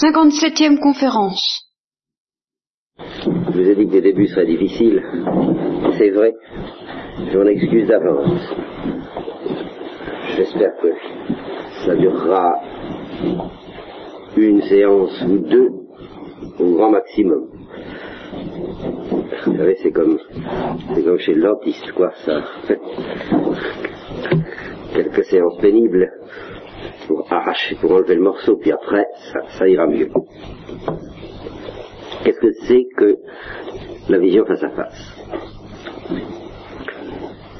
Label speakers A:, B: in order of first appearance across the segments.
A: 57e conférence.
B: Je vous ai dit que les débuts seraient difficiles. C'est vrai. Je m'en excuse d'avance. J'espère que ça durera une séance ou deux au grand maximum. Vous savez, c'est comme, c'est comme chez le dentiste, quoi, ça. Quelques séances pénibles arracher, pour enlever le morceau, puis après, ça, ça ira mieux. Qu'est-ce que c'est que la vision face à face?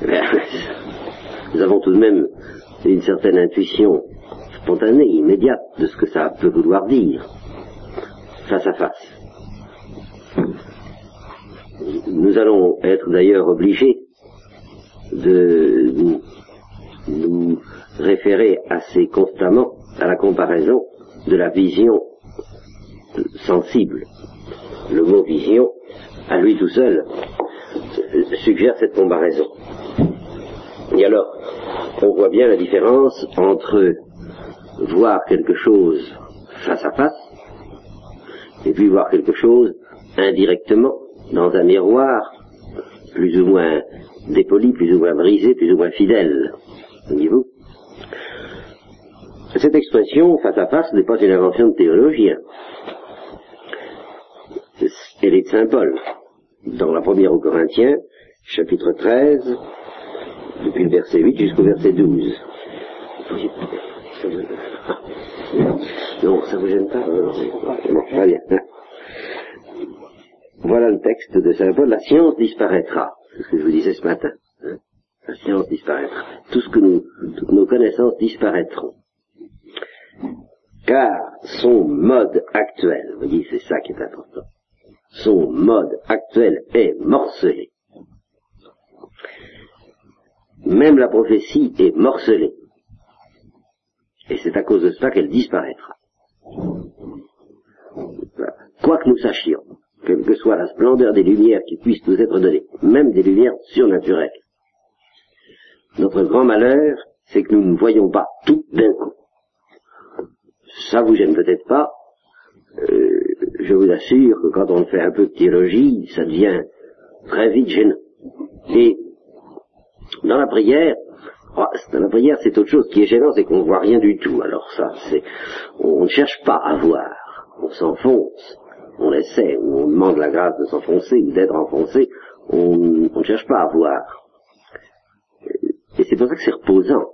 B: Nous avons tout de même une certaine intuition spontanée, immédiate de ce que ça peut vouloir dire face à face. Nous allons être d'ailleurs obligés de nous référer assez constamment à la comparaison de la vision sensible. Le mot vision, à lui tout seul, suggère cette comparaison. Et alors, on voit bien la différence entre voir quelque chose face à face et puis voir quelque chose indirectement dans un miroir plus ou moins dépoli, plus ou moins brisé, plus ou moins fidèle. Voyez-vous? Cette expression face à face n'est pas une invention de théologien. Elle est de Saint Paul. Dans la première aux Corinthiens, chapitre 13, depuis le verset 8 jusqu'au verset 12. Non, ça vous gêne pas Très bien. Voilà le texte de Saint Paul. La science disparaîtra. C'est ce que je vous disais ce matin. Hein. La science disparaîtra. Tout ce que nous, toutes nos connaissances disparaîtront. Car son mode actuel, vous voyez, c'est ça qui est important. Son mode actuel est morcelé. Même la prophétie est morcelée. Et c'est à cause de cela qu'elle disparaîtra. Quoi que nous sachions, quelle que soit la splendeur des lumières qui puissent nous être données, même des lumières surnaturelles, notre grand malheur, c'est que nous ne voyons pas tout d'un coup. Ça vous gêne peut-être pas. Euh, je vous assure que quand on fait un peu de théologie, ça devient très vite gênant. Et dans la prière, ah, dans la prière, c'est autre chose. Ce qui est gênant, c'est qu'on ne voit rien du tout. Alors ça, c'est, on ne cherche pas à voir. On s'enfonce. On essaie, on demande la grâce de s'enfoncer ou d'être enfoncé. On, on ne cherche pas à voir. Et c'est pour ça que c'est reposant.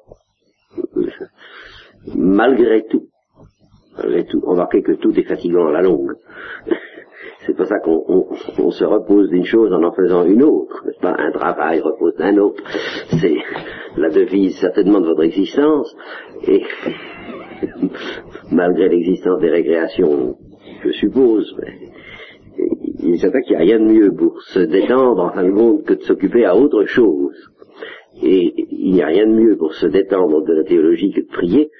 B: Malgré tout. Malgré tout. Remarquez que tout est fatigant à la longue. C'est pour ça qu'on se repose d'une chose en en faisant une autre, n'est-ce pas? Un travail repose d'un autre. C'est la devise certainement de votre existence. Et malgré l'existence des récréations, je suppose, il est qu'il n'y a rien de mieux pour se détendre en fin de compte que de s'occuper à autre chose. Et il n'y a rien de mieux pour se détendre de la théologie que de prier.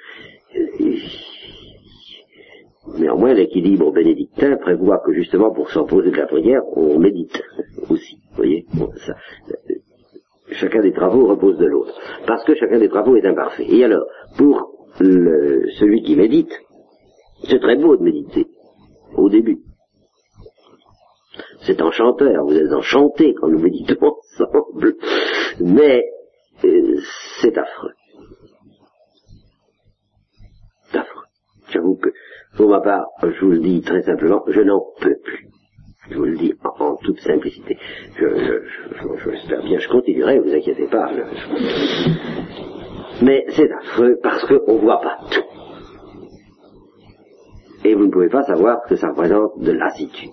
B: Néanmoins, l'équilibre bénédictin prévoit que justement pour s'opposer de la prière, on médite aussi. Vous voyez ça, Chacun des travaux repose de l'autre. Parce que chacun des travaux est imparfait. Et alors, pour celui qui médite, c'est très beau de méditer, au début. C'est enchanteur, vous êtes enchanté quand nous méditons ensemble. Mais euh, c'est affreux. C'est affreux. J'avoue que pour ma part, je vous le dis très simplement, je n'en peux plus. Je vous le dis en, toute simplicité. Je, je, bien, je continuerai, vous inquiétez pas. Mais c'est affreux parce qu'on ne voit pas tout. Et vous ne pouvez pas savoir que ça représente de lassitude.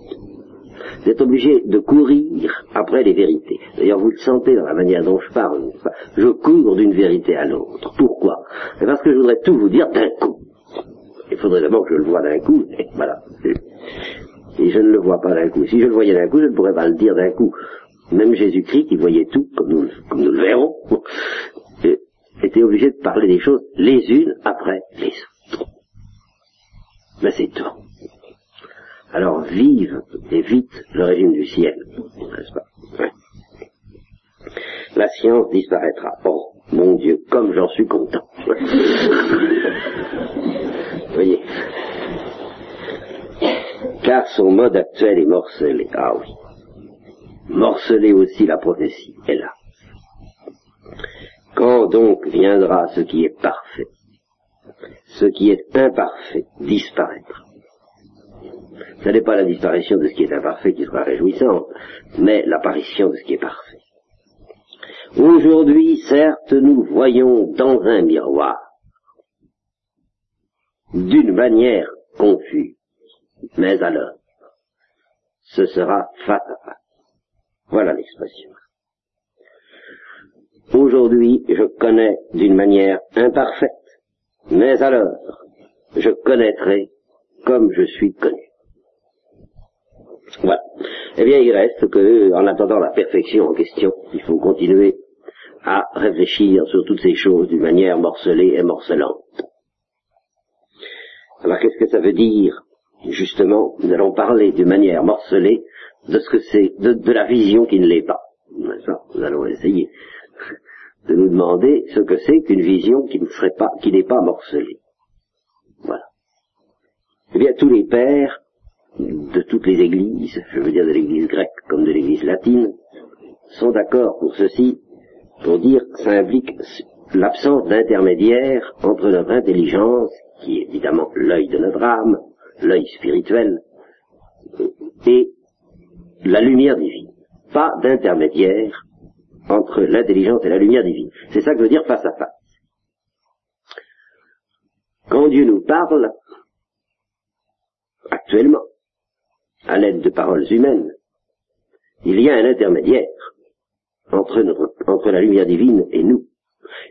B: Vous êtes obligé de courir après les vérités. D'ailleurs, vous le sentez dans la manière dont je parle. Je cours d'une vérité à l'autre. Pourquoi? Parce que je voudrais tout vous dire d'un coup. Il faudrait d'abord que je le vois d'un coup, et voilà. Et je ne le vois pas d'un coup. Si je le voyais d'un coup, je ne pourrais pas le dire d'un coup. Même Jésus-Christ, qui voyait tout, comme nous, comme nous le verrons, était obligé de parler des choses les unes après les autres. Mais c'est tout. Alors vive et vite le régime du ciel, n'est-ce pas? La science disparaîtra. Oh, mon Dieu, comme j'en suis content. voyez car son mode actuel est morcelé. Ah oui. Morcelé aussi la prophétie là. Quand donc viendra ce qui est parfait, ce qui est imparfait disparaîtra. Ce n'est pas la disparition de ce qui est imparfait qui sera réjouissante, mais l'apparition de ce qui est parfait. Aujourd'hui, certes, nous voyons dans un miroir, d'une manière confuse, mais alors, ce sera face à face. Voilà l'expression. Aujourd'hui, je connais d'une manière imparfaite, mais alors, je connaîtrai comme je suis connu. Voilà. Eh bien, il reste que, en attendant la perfection en question, il faut continuer à réfléchir sur toutes ces choses d'une manière morcelée et morcelante. Alors, qu'est-ce que ça veut dire? Justement, nous allons parler d'une manière morcelée de ce que c'est, de, la vision qui ne l'est pas. nous allons essayer de nous demander ce que c'est qu'une vision qui ne serait pas, qui n'est pas morcelée. Voilà. Eh bien, tous les pères de toutes les églises, je veux dire de l'église grecque comme de l'église latine, sont d'accord pour ceci, pour dire que ça implique l'absence d'intermédiaire entre notre intelligence, qui est évidemment l'œil de notre âme, l'œil spirituel, et la lumière divine. Pas d'intermédiaire entre l'intelligence et la lumière divine. C'est ça que veut dire face à face. Quand Dieu nous parle, actuellement, à l'aide de paroles humaines, il y a un intermédiaire entre, entre la lumière divine et nous.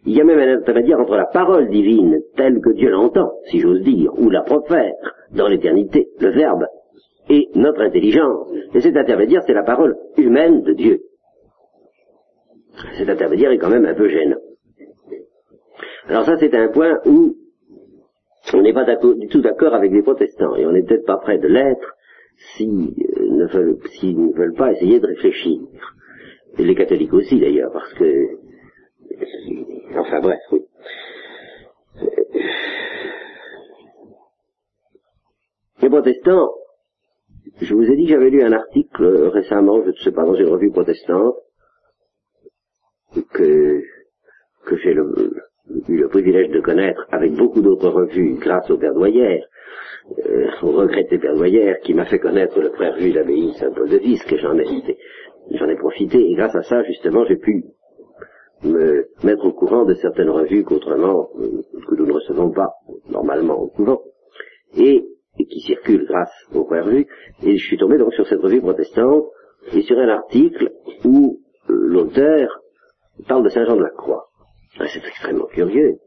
B: Il y a même un intermédiaire entre la parole divine telle que Dieu l'entend, si j'ose dire, ou la profère dans l'éternité, le Verbe, et notre intelligence. Et cet intermédiaire, c'est la parole humaine de Dieu. Cet intermédiaire est quand même un peu gênant. Alors ça, c'est un point où on n'est pas du tout d'accord avec les protestants, et on n'est peut-être pas prêt de l'être s'ils euh, ne, veulent, ne veulent pas essayer de réfléchir. Et les catholiques aussi d'ailleurs, parce que... Enfin bref, oui. Les protestants, je vous ai dit que j'avais lu un article récemment, je ne sais pas, dans une revue protestante, que, que j'ai eu le privilège de connaître avec beaucoup d'autres revues grâce au Père Doyer, euh, au regretté Père Doyer, qui m'a fait connaître le frère de l'abbaye Saint-Paul de Vis, que j'en ai, j'en ai profité, et grâce à ça, justement, j'ai pu me mettre au courant de certaines revues qu'autrement, euh, que nous ne recevons pas normalement au couvent, et, qui circulent grâce aux revues, et je suis tombé donc sur cette revue protestante, et sur un article où euh, l'auteur parle de Saint Jean de la Croix. Ah, c'est extrêmement curieux.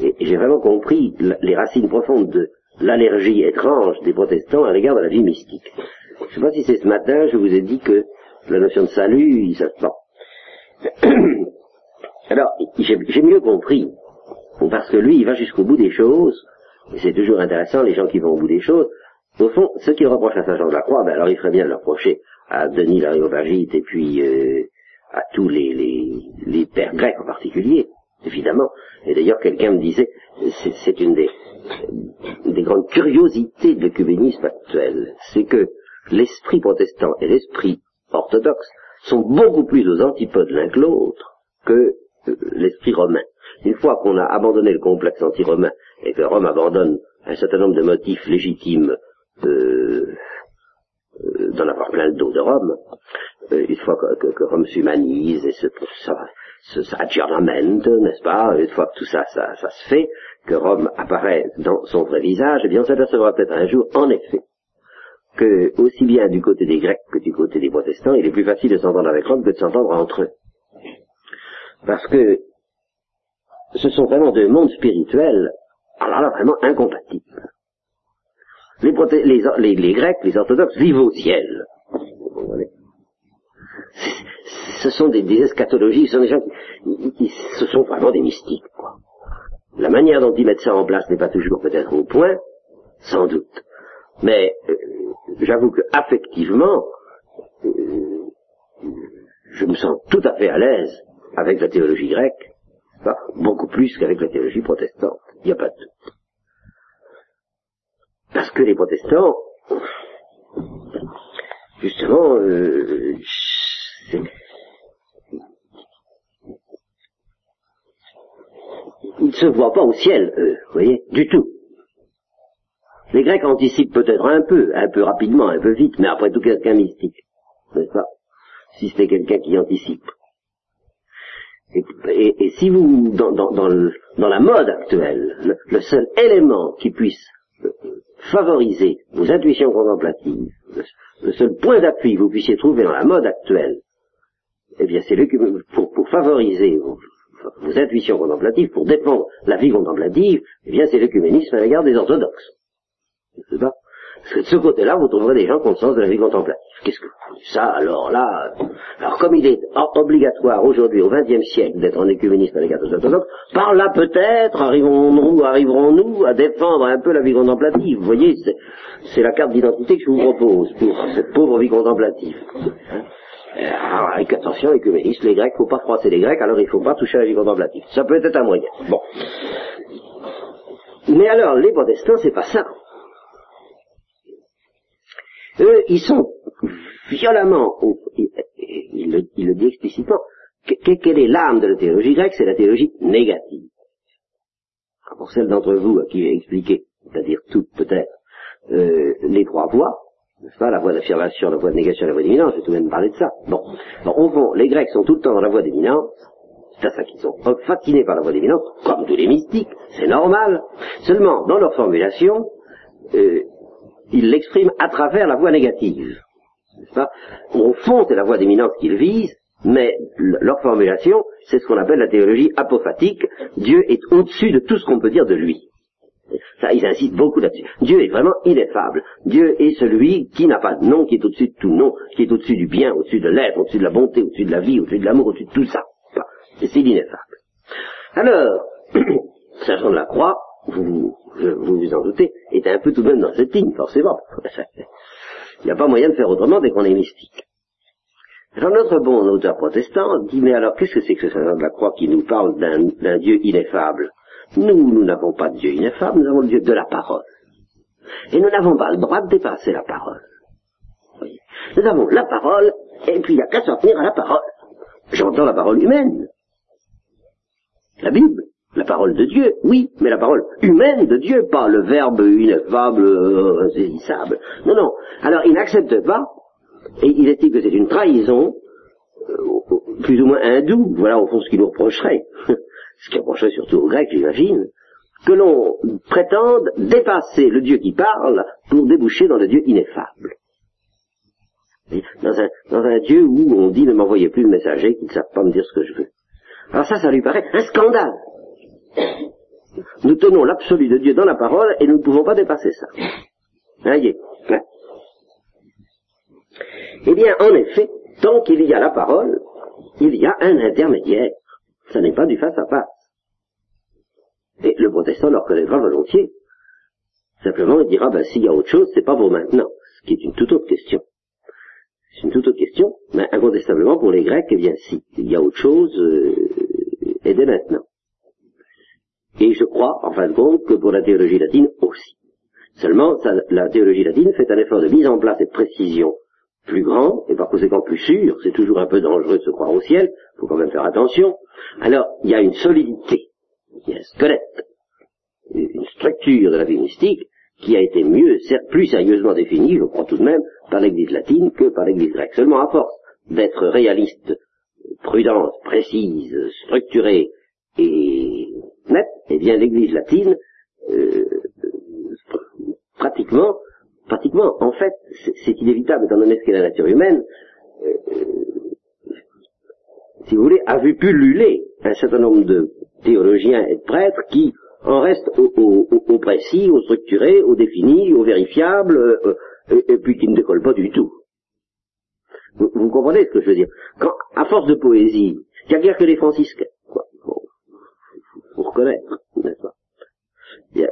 B: Et, j'ai vraiment compris les racines profondes de l'allergie étrange des protestants à l'égard de la vie mystique. Je ne sais pas si c'est ce matin, je vous ai dit que la notion de salut, il s'attend. Alors, j'ai mieux compris, parce que lui, il va jusqu'au bout des choses, et c'est toujours intéressant, les gens qui vont au bout des choses. Au fond, ceux qui reprochent à Saint Jean de la Croix, ben alors il ferait bien de le reprocher à Denis l'Ariovagite et puis euh, à tous les, les, pères grecs en particulier, évidemment. Et d'ailleurs, quelqu'un me disait, c'est une des, des grandes curiosités de l'œcuménisme actuel, c'est que l'esprit protestant et l'esprit orthodoxe sont beaucoup plus aux antipodes l'un que l'autre que euh, l'esprit romain. Une fois qu'on a abandonné le complexe anti-romain et que Rome abandonne un certain nombre de motifs légitimes euh, euh, d'en avoir plein le dos de Rome, euh, une fois que, Rome s'humanise et se, ça, ça n'est-ce pas, une fois que tout ça, ça, ça se fait, que Rome apparaît dans son vrai visage, eh bien on s'apercevra peut-être un jour, en effet, que aussi bien du côté des Grecs que du côté des protestants, il est plus facile de s'entendre avec Rome que de s'entendre entre eux. Parce que ce sont vraiment deux mondes spirituels, alors là, vraiment incompatibles. Les, les, les, Grecs, les orthodoxes, vivent au ciel. Ce sont des, eschatologies, ce sont des gens qui, ce sont vraiment des mystiques, quoi. La manière dont ils mettent ça en place n'est pas toujours peut-être au point, sans doute. Mais euh, j'avoue que affectivement, euh, je me sens tout à fait à l'aise avec la théologie grecque, beaucoup plus qu'avec la théologie protestante. Il n'y a pas de doute. Parce que les protestants, justement, euh, ils ne se voient pas au ciel, eux, vous voyez, du tout. Les Grecs anticipent peut-être un peu, un peu rapidement, un peu vite, mais après tout, quelqu'un mystique, n'est-ce pas? Si c'était quelqu'un qui anticipe. Et, si vous, dans, la mode actuelle, le, seul élément qui puisse favoriser vos intuitions contemplatives, le, seul point d'appui que vous puissiez trouver dans la mode actuelle, eh bien c'est pour, pour favoriser vos, intuitions contemplatives, pour défendre la vie contemplative, eh bien c'est l'écuménisme à l'égard des orthodoxes. Que de ce côté-là, vous trouverez des gens qui ont le sens de la vie contemplative. Qu'est-ce que ça alors là Alors comme il est obligatoire aujourd'hui au XXe siècle d'être en écuménisme à l'égard des par là peut-être arriverons-nous, arriverons-nous à défendre un peu la vie contemplative. Vous voyez, c'est la carte d'identité que je vous propose pour cette pauvre vie contemplative. Alors, avec attention, écuménisme, les Grecs, faut pas froisser les Grecs, alors il faut pas toucher à la vie contemplative. Ça peut être un moyen. Bon. Mais alors, les protestants, c'est pas ça. Eux, ils sont violemment, il, le, dit explicitement, quelle est l'âme de la théologie grecque C'est la théologie négative. Pour celles d'entre vous à qui j'ai expliqué, c'est-à-dire toutes peut-être, euh, les trois voies, n'est-ce pas, la voie d'affirmation, la voie de négation, la voie d'éminence, je vais tout de même parler de ça. Bon, au fond, les Grecs sont tout le temps dans la voie d'éminence, c'est à ça qu'ils sont fascinés par la voie d'éminence, comme tous les mystiques, c'est normal. Seulement, dans leur formulation, euh, ils l'expriment à travers la voie négative. Pas? Au fond, c'est la voie d'éminence qu'ils visent, mais leur formulation, c'est ce qu'on appelle la théologie apophatique. Dieu est au-dessus de tout ce qu'on peut dire de lui. Ça, ils insistent beaucoup là-dessus. Dieu est vraiment ineffable. Dieu est celui qui n'a pas de nom, qui est au-dessus de tout nom, qui est au-dessus du bien, au-dessus de l'être, au-dessus de la bonté, au-dessus de la vie, au-dessus de l'amour, au-dessus de tout ça. C'est l'ineffable. Alors, Jean de la Croix, vous, vous vous en doutez, est un peu tout de même dans cette ligne, forcément. Il n'y a pas moyen de faire autrement dès qu'on est mystique. Alors notre bon auteur protestant dit, mais alors qu'est-ce que c'est que ce Saint de la Croix qui nous parle d'un Dieu ineffable? Nous, nous n'avons pas de Dieu ineffable, nous avons le Dieu de la parole. Et nous n'avons pas le droit de dépasser la parole. Nous avons la parole, et puis il n'y a qu'à s'en tenir à la parole. J'entends la parole humaine. La Bible. La parole de Dieu, oui, mais la parole humaine de Dieu, pas le verbe ineffable, euh, insaisissable. Non, non. Alors, il n'accepte pas, et il estime que c'est une trahison, euh, plus ou moins hindoue, voilà au fond ce qu'il nous reprocherait, ce qu'il reprocherait surtout aux Grecs, j'imagine, que l'on prétende dépasser le Dieu qui parle pour déboucher dans le Dieu ineffable. Dans un, dans un Dieu où on dit ne m'envoyez plus de messager qui ne savent pas me dire ce que je veux. Alors ça, ça lui paraît un scandale. Nous tenons l'absolu de Dieu dans la parole et nous ne pouvons pas dépasser ça. Voyez. Eh bien, en effet, tant qu'il y a la parole, il y a un intermédiaire. Ça n'est pas du face à face. Et le protestant le reconnaîtra volontiers. Simplement, il dira, ben, s'il y a autre chose, c'est pas pour maintenant. Ce qui est une toute autre question. C'est une toute autre question, mais incontestablement pour les Grecs, eh bien si, il y a autre chose, euh, et dès maintenant. Et je crois, en fin de compte, que pour la théologie latine aussi. Seulement, la théologie latine fait un effort de mise en place et de précision plus grand, et par conséquent plus sûr, c'est toujours un peu dangereux de se croire au ciel, il faut quand même faire attention. Alors, il y a une solidité, il y a un squelette, une structure de la vie mystique qui a été mieux, plus sérieusement définie, je crois tout de même, par l'Église latine que par l'Église grecque. Seulement à force d'être réaliste, prudente, précise, structurée et nette, eh bien l'Église latine, euh, pratiquement, pratiquement, en fait, c'est inévitable étant donné ce qu'est la nature humaine, euh, si vous voulez, a vu pulluler un certain nombre de théologiens et de prêtres qui en restent au, précis, au structuré, au défini, au vérifiable, euh, et, puis qui ne décollent pas du tout. Vous, comprenez ce que je veux dire? Quand, à force de poésie, il n'y a guère que les franciscains, Faut, reconnaître, n'est-ce pas?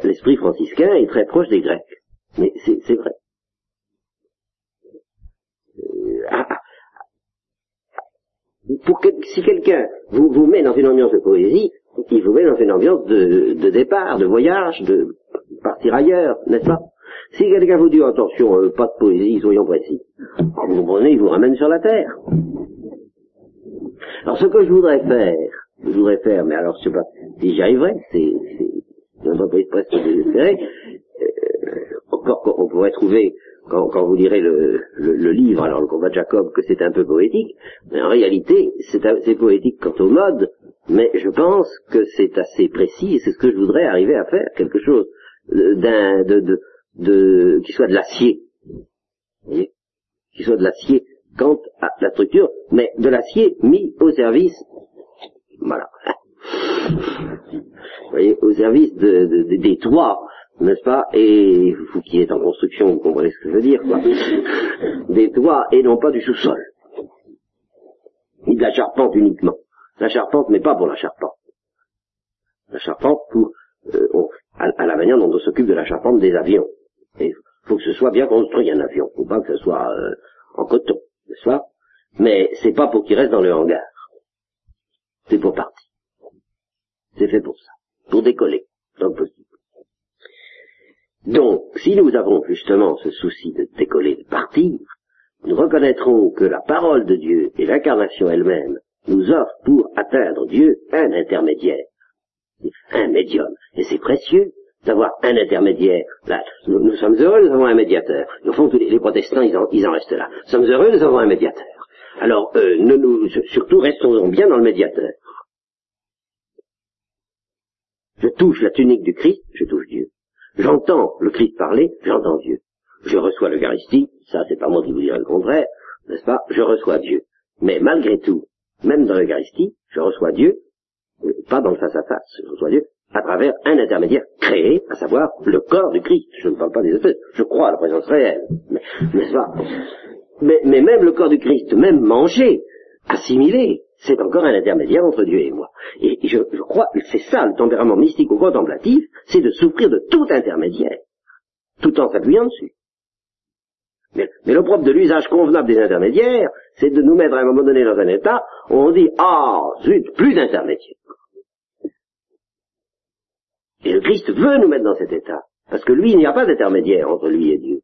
B: L'esprit franciscain est très proche des Grecs, mais c'est vrai. Euh, ah, ah. si quelqu'un vous, vous met dans une ambiance de poésie, il vous met dans une ambiance de, départ, de voyage, de partir ailleurs, n'est-ce pas? Si quelqu'un vous dit attention, euh, pas de poésie, soyons précis, vous comprenez, il vous ramène sur la terre. Alors ce que je voudrais faire, je voudrais faire, mais alors je sais pas si j'y arriverai, c'est, c'est, un peu presque désespéré, euh, encore qu'on pourrait trouver quand, quand, vous lirez le, le, le, livre, alors le combat de Jacob, que c'est un peu poétique, mais en réalité, c'est poétique quant au mode, mais je pense que c'est assez précis et c'est ce que je voudrais arriver à faire, quelque chose d'un, de, de, de, qui soit de l'acier, qui soit de l'acier quant à la structure, mais de l'acier mis au service, voilà, vous voyez, au service de, de, des toits, n'est-ce pas? Et vous qui êtes en construction, vous comprenez ce que je veux dire, quoi. Des toits et non pas du sous-sol. Ni de la charpente uniquement. La charpente, mais pas pour la charpente. La charpente pour, euh, à, la manière dont on s'occupe de la charpente des avions. Il faut que ce soit bien construit un avion. Faut pas que ce soit euh, en coton, n'est-ce pas? Mais c'est pas pour qu'il reste dans le hangar. C'est pour partir. C'est fait pour ça. Pour décoller, donc possible. Donc, si nous avons justement ce souci de décoller, de partir, nous reconnaîtrons que la parole de Dieu et l'incarnation elle-même nous offrent pour atteindre Dieu un intermédiaire, un médium. Et c'est précieux d'avoir un intermédiaire. Là, nous, sommes heureux, nous avons un médiateur. Au fond, tous les, protestants, ils en, restent là. Nous sommes heureux, nous avons un médiateur. Alors, euh, nous, nous, surtout, restons bien dans le médiateur. Je touche la tunique du Christ, je touche Dieu. J'entends le Christ parler, j'entends Dieu. Je reçois l'Eucharistie, ça c'est pas moi qui vous dirai le contraire, n'est-ce pas? Je reçois Dieu. Mais malgré tout, même dans l'Eucharistie, je reçois Dieu, euh, pas dans le face-à-face, je reçois Dieu à travers un intermédiaire créé, à savoir le corps du Christ. Je ne parle pas des espèces, je crois à la présence réelle, n'est-ce pas? Mais, mais même le corps du Christ, même mangé, assimilé, c'est encore un intermédiaire entre Dieu et moi. Et je, je crois, c'est ça le tempérament mystique ou contemplatif, c'est de souffrir de tout intermédiaire, tout en s'appuyant dessus. Mais, le propre de l'usage convenable des intermédiaires, c'est de nous mettre à un moment donné dans un état où on dit, ah, zut, plus d'intermédiaires. Et le Christ veut nous mettre dans cet état, parce que lui, il n'y a pas d'intermédiaire entre lui et Dieu.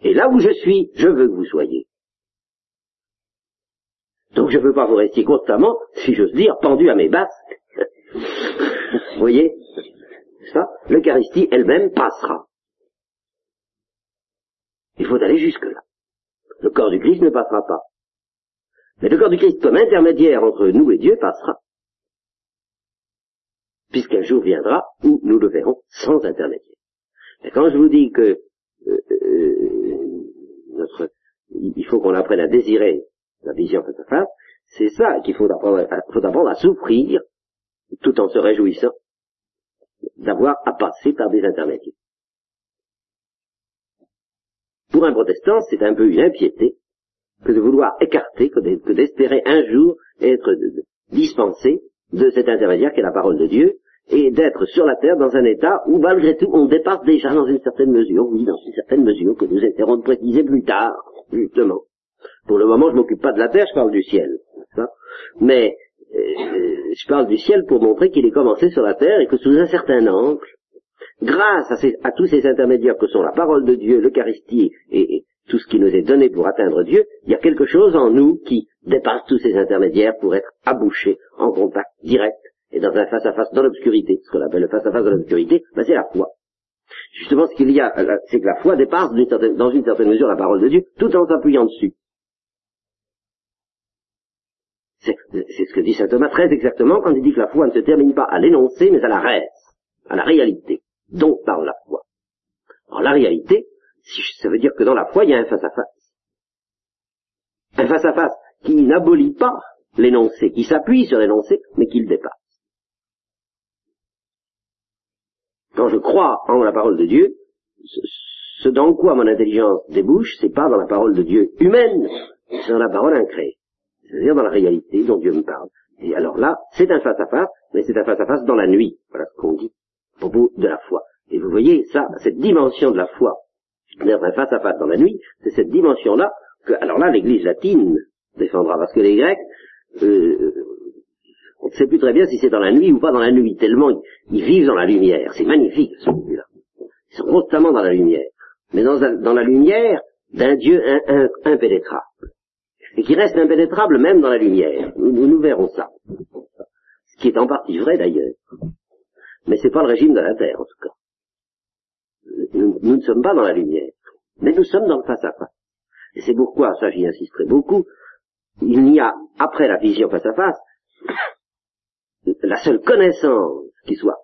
B: Et là où je suis, je veux que vous soyez. Donc je ne veux pas vous rester constamment, si j'ose dire, pendu à mes basques. vous voyez? Ça, l'Eucharistie elle-même passera. Il faut aller jusque-là. Le corps du Christ ne passera pas. Mais le corps du Christ comme intermédiaire entre nous et Dieu passera. Puisqu'un jour viendra où nous le verrons sans intermédiaire. Et quand je vous dis que euh, euh, il faut qu'on apprenne à désirer la vision face à face, c'est ça qu'il faut apprendre, faut apprendre à souffrir tout en se réjouissant d'avoir à passer par des intermédiaires. Pour un protestant, c'est un peu une impiété que de vouloir écarter, que d'espérer un jour être dispensé de cet intermédiaire qui est la parole de Dieu, et d'être sur la terre dans un état où malgré tout on dépasse déjà dans une certaine mesure, oui, dans une certaine mesure que nous essaierons de préciser plus tard, justement. Pour le moment, je m'occupe pas de la terre, je parle du ciel. Mais euh, je parle du ciel pour montrer qu'il est commencé sur la terre et que sous un certain angle, grâce à, tous ces intermédiaires que sont la parole de Dieu, l'Eucharistie et, tout ce qui nous est donné pour atteindre Dieu, il y a quelque chose en nous qui dépasse tous ces intermédiaires pour être abouché en contact direct et dans un face-à-face dans l'obscurité. Ce qu'on appelle le face-à-face dans l'obscurité, ben c'est la foi. Justement, ce qu'il y a, c'est que la foi dépasse dans une certaine mesure la parole de Dieu, tout en s'appuyant dessus. C'est ce que dit saint Thomas très exactement quand il dit que la foi ne se termine pas à l'énoncé, mais à la reste, à la réalité, dont parle la foi. Alors la réalité, ça veut dire que dans la foi, il y a un face-à-face. Un face-à-face qui n'abolit pas l'énoncé, qui s'appuie sur l'énoncé, mais qui le dépasse. Quand je crois en la parole de Dieu, ce dans quoi mon intelligence débouche, c'est pas dans la parole de Dieu humaine, c'est dans la parole incréée c'est-à-dire dans la réalité dont Dieu me parle. Et alors là, c'est un face-à-face, mais c'est un face-à-face dans la nuit. Voilà ce qu'on dit à propos de la foi. Et vous voyez, ça, cette dimension de la foi, dans un face-à-face dans la nuit, c'est cette dimension-là que, alors là, l'Église latine défendra, parce que les Grecs, euh, on ne sait plus très bien si c'est dans la nuit ou pas dans la nuit, tellement ils, vivent dans la lumière. C'est magnifique, ce là Ils sont constamment dans la lumière. Mais dans, la lumière d'un Dieu impénétrable. Et qui reste impénétrable même dans la lumière. Nous, nous verrons ça. Ce qui est en partie vrai d'ailleurs. Mais c'est pas le régime de la Terre, en tout cas. Nous, nous, ne sommes pas dans la lumière. Mais nous sommes dans le face-à-face. Et c'est pourquoi, ça j'y insisterai beaucoup, il n'y a, après la vision face-à-face, la seule connaissance qui soit,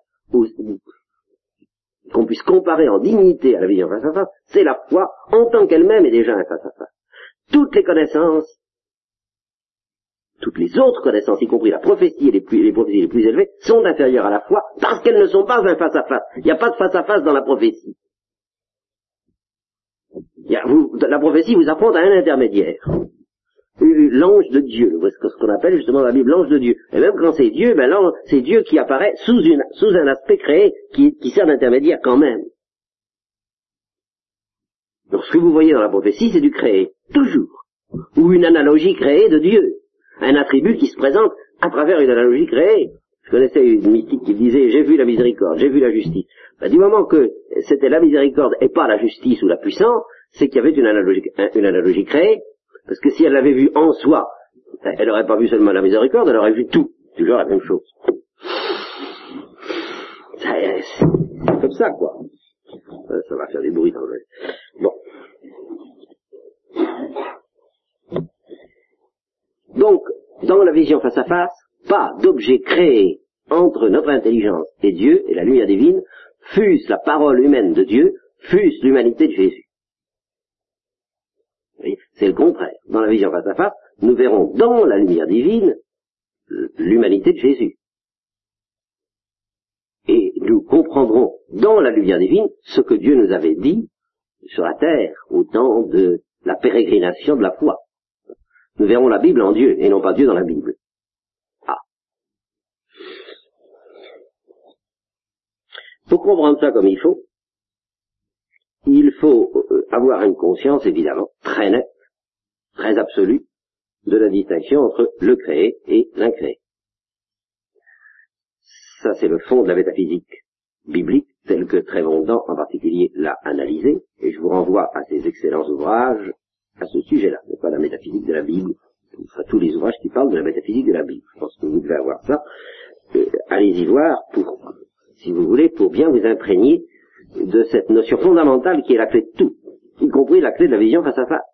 B: qu'on puisse comparer en dignité à la vision face-à-face, c'est la foi en tant qu'elle-même est déjà un face-à-face. Toutes les connaissances, toutes les autres connaissances, y compris la prophétie et les, prophéties les plus élevées, sont inférieures à la foi parce qu'elles ne sont pas un face-à-face. Il n'y a pas de face-à-face dans la prophétie. la prophétie vous apprend à un intermédiaire l'ange de Dieu, ce qu'on appelle justement dans la Bible l'ange de Dieu. Et même quand c'est Dieu, ben c'est Dieu qui apparaît sous, un aspect créé qui, sert d'intermédiaire quand même. Donc ce que vous voyez dans la prophétie, c'est du créé, toujours. Ou une analogie créée de Dieu. Un attribut qui se présente à travers une analogie créée. Je connaissais une mystique qui disait j'ai vu la miséricorde, j'ai vu la justice. Ben, du moment que c'était la miséricorde et pas la justice ou la puissance, c'est qu'il y avait une analogie créée, parce que si elle l'avait vu en soi, elle n'aurait pas vu seulement la miséricorde, elle aurait vu tout. Toujours la même chose. C'est comme ça, quoi. Euh, ça va faire des bruits dans le... Bon. Donc, dans la vision face à face, pas d'objet créé entre notre intelligence et Dieu et la lumière divine, fût-ce la parole humaine de Dieu, fût-ce l'humanité de Jésus. C'est le contraire. Dans la vision face à face, nous verrons dans la lumière divine l'humanité de Jésus. Et nous comprendrons dans la lumière divine ce que Dieu nous avait dit sur la terre au temps de la pérégrination de la foi. Nous verrons la Bible en Dieu et non pas Dieu dans la Bible. Ah. Pour comprendre ça comme il faut, il faut euh, avoir une conscience évidemment très nette très absolue de la distinction entre le créé et l'incréé. Ça, c'est le fond de la métaphysique biblique, tel que Trévondant en particulier l'a analysé, et je vous renvoie à ses excellents ouvrages à ce sujet-là. n'est pas la métaphysique de la Bible, tous les ouvrages qui parlent de la métaphysique de la Bible. Je pense que vous devez avoir ça. Euh, allez-y voir pour, si vous voulez, pour bien vous imprégner de cette notion fondamentale qui est la clé de tout, y compris la clé de la vision face à face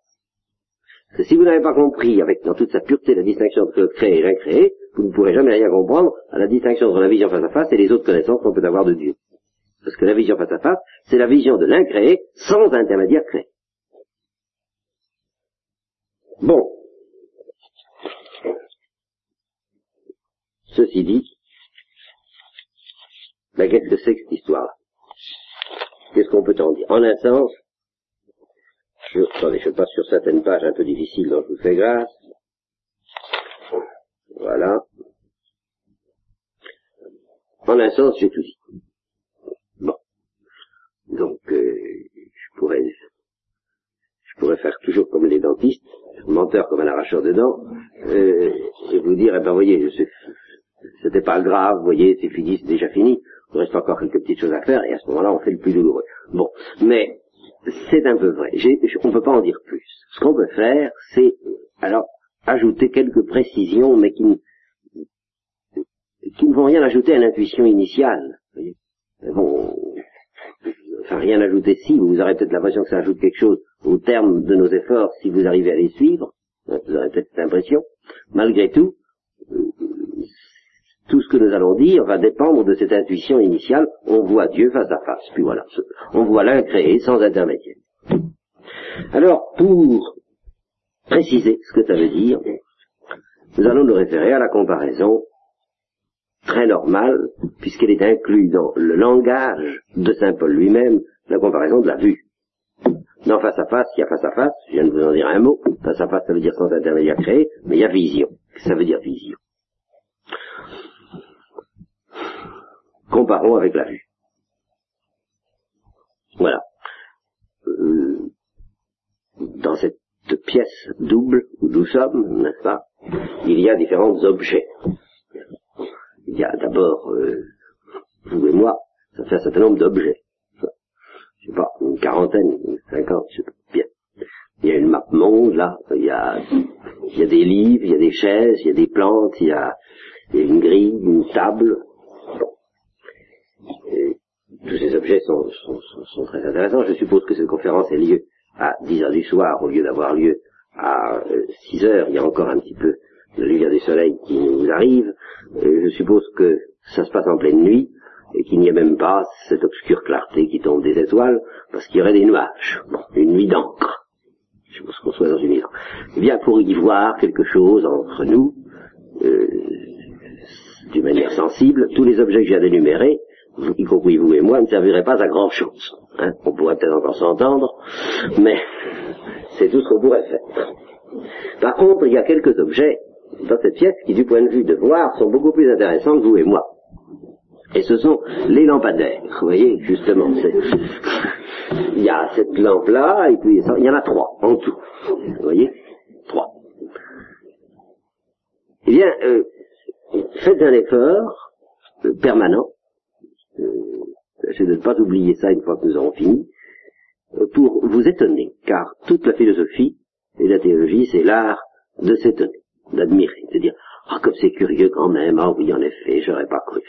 B: que si vous n'avez pas compris avec dans toute sa pureté la distinction entre créé et l'incréé, vous ne pourrez jamais rien comprendre à la distinction entre la vision face à face et les autres connaissances qu'on peut avoir de Dieu. Parce que la vision face à face, c'est la vision de l'incréé sans intermédiaire créé. Bon. Ceci dit, ben, qu'est-ce que c'est cette histoire-là Qu'est-ce qu'on peut en dire? En un sens, je, attendez, je passe sur certaines pages un peu difficiles, donc je vous fais grâce. Voilà. En un sens, j'ai tout dit. Bon. Donc, euh, je pourrais, je pourrais faire toujours comme les dentistes, menteur comme un arracheur de dents, euh, et vous dire, eh ben, voyez, je sais, c'était pas grave, vous voyez, c'est fini, c'est déjà fini. Il reste encore quelques petites choses à faire, et à ce moment-là, on fait le plus douloureux. Bon. Mais, c'est un peu vrai. on ne peut pas en dire plus. Ce qu'on peut faire, c'est alors ajouter quelques précisions, mais qui, qui ne vont rien ajouter à l'intuition initiale. Bon, enfin rien ajouter si, vous aurez peut-être l'impression que ça ajoute quelque chose au terme de nos efforts si vous arrivez à les suivre. Vous aurez peut-être cette impression. Malgré tout, tout ce que nous allons dire va dépendre de cette intuition initiale. On voit Dieu face à face. Puis voilà, on voit l'un créé sans intermédiaire. Alors, pour préciser ce que ça veut dire, nous allons nous référer à la comparaison très normale, puisqu'elle est inclue dans le langage de Saint Paul lui-même, la comparaison de la vue. Dans face à face, il y a face à face, je viens de vous en dire un mot, face à face ça veut dire sans intermédiaire créé, mais il y a vision. Ça veut dire vision? Comparons avec la vue. Voilà. Euh, dans cette pièce double où nous sommes, n'est-ce pas, il y a différents objets. Il y a d'abord euh, vous et moi, ça fait un certain nombre d'objets. quarantaine, une cinquante, je sais pas. Bien. Il y a une map monde, là, il y a, des livres, il y a des chaises, il y a des plantes, il y a une grille, une table. Et tous ces objets sont, sont, sont, très intéressants. Je suppose que cette conférence ait lieu à 10 heures du soir au lieu d'avoir lieu à 6 heures. Il y a encore un petit peu de lumière du soleil qui nous arrive. Euh, je suppose que ça se passe en pleine nuit et qu'il n'y a même pas cette obscure clarté qui tombe des étoiles parce qu'il y aurait des nuages. Bon, une nuit d'encre. Je suppose qu'on soit dans une nuit Eh bien, pour y voir quelque chose entre nous, euh, d'une manière sensible, tous les objets que j'ai d'énumérer, y compris vous et moi, ne serviraient pas à grand chose. Hein. On pourrait peut-être encore s'entendre, mais c'est tout ce qu'on pourrait faire. Par contre, il y a quelques objets dans cette pièce qui, du point de vue de voir, sont beaucoup plus intéressants que vous et moi. Et ce sont les lampadaires. Vous voyez, justement, il y a cette lampe-là, et puis il y en a trois en tout. Vous voyez Trois. Eh bien, euh, faites un effort euh, permanent, euh, de ne pas oublier ça une fois que nous aurons fini, euh, pour vous étonner, car toute la philosophie et la théologie, c'est l'art de s'étonner, d'admirer, de dire, ah, comme c'est curieux quand même, ah oui, en effet, j'aurais pas cru.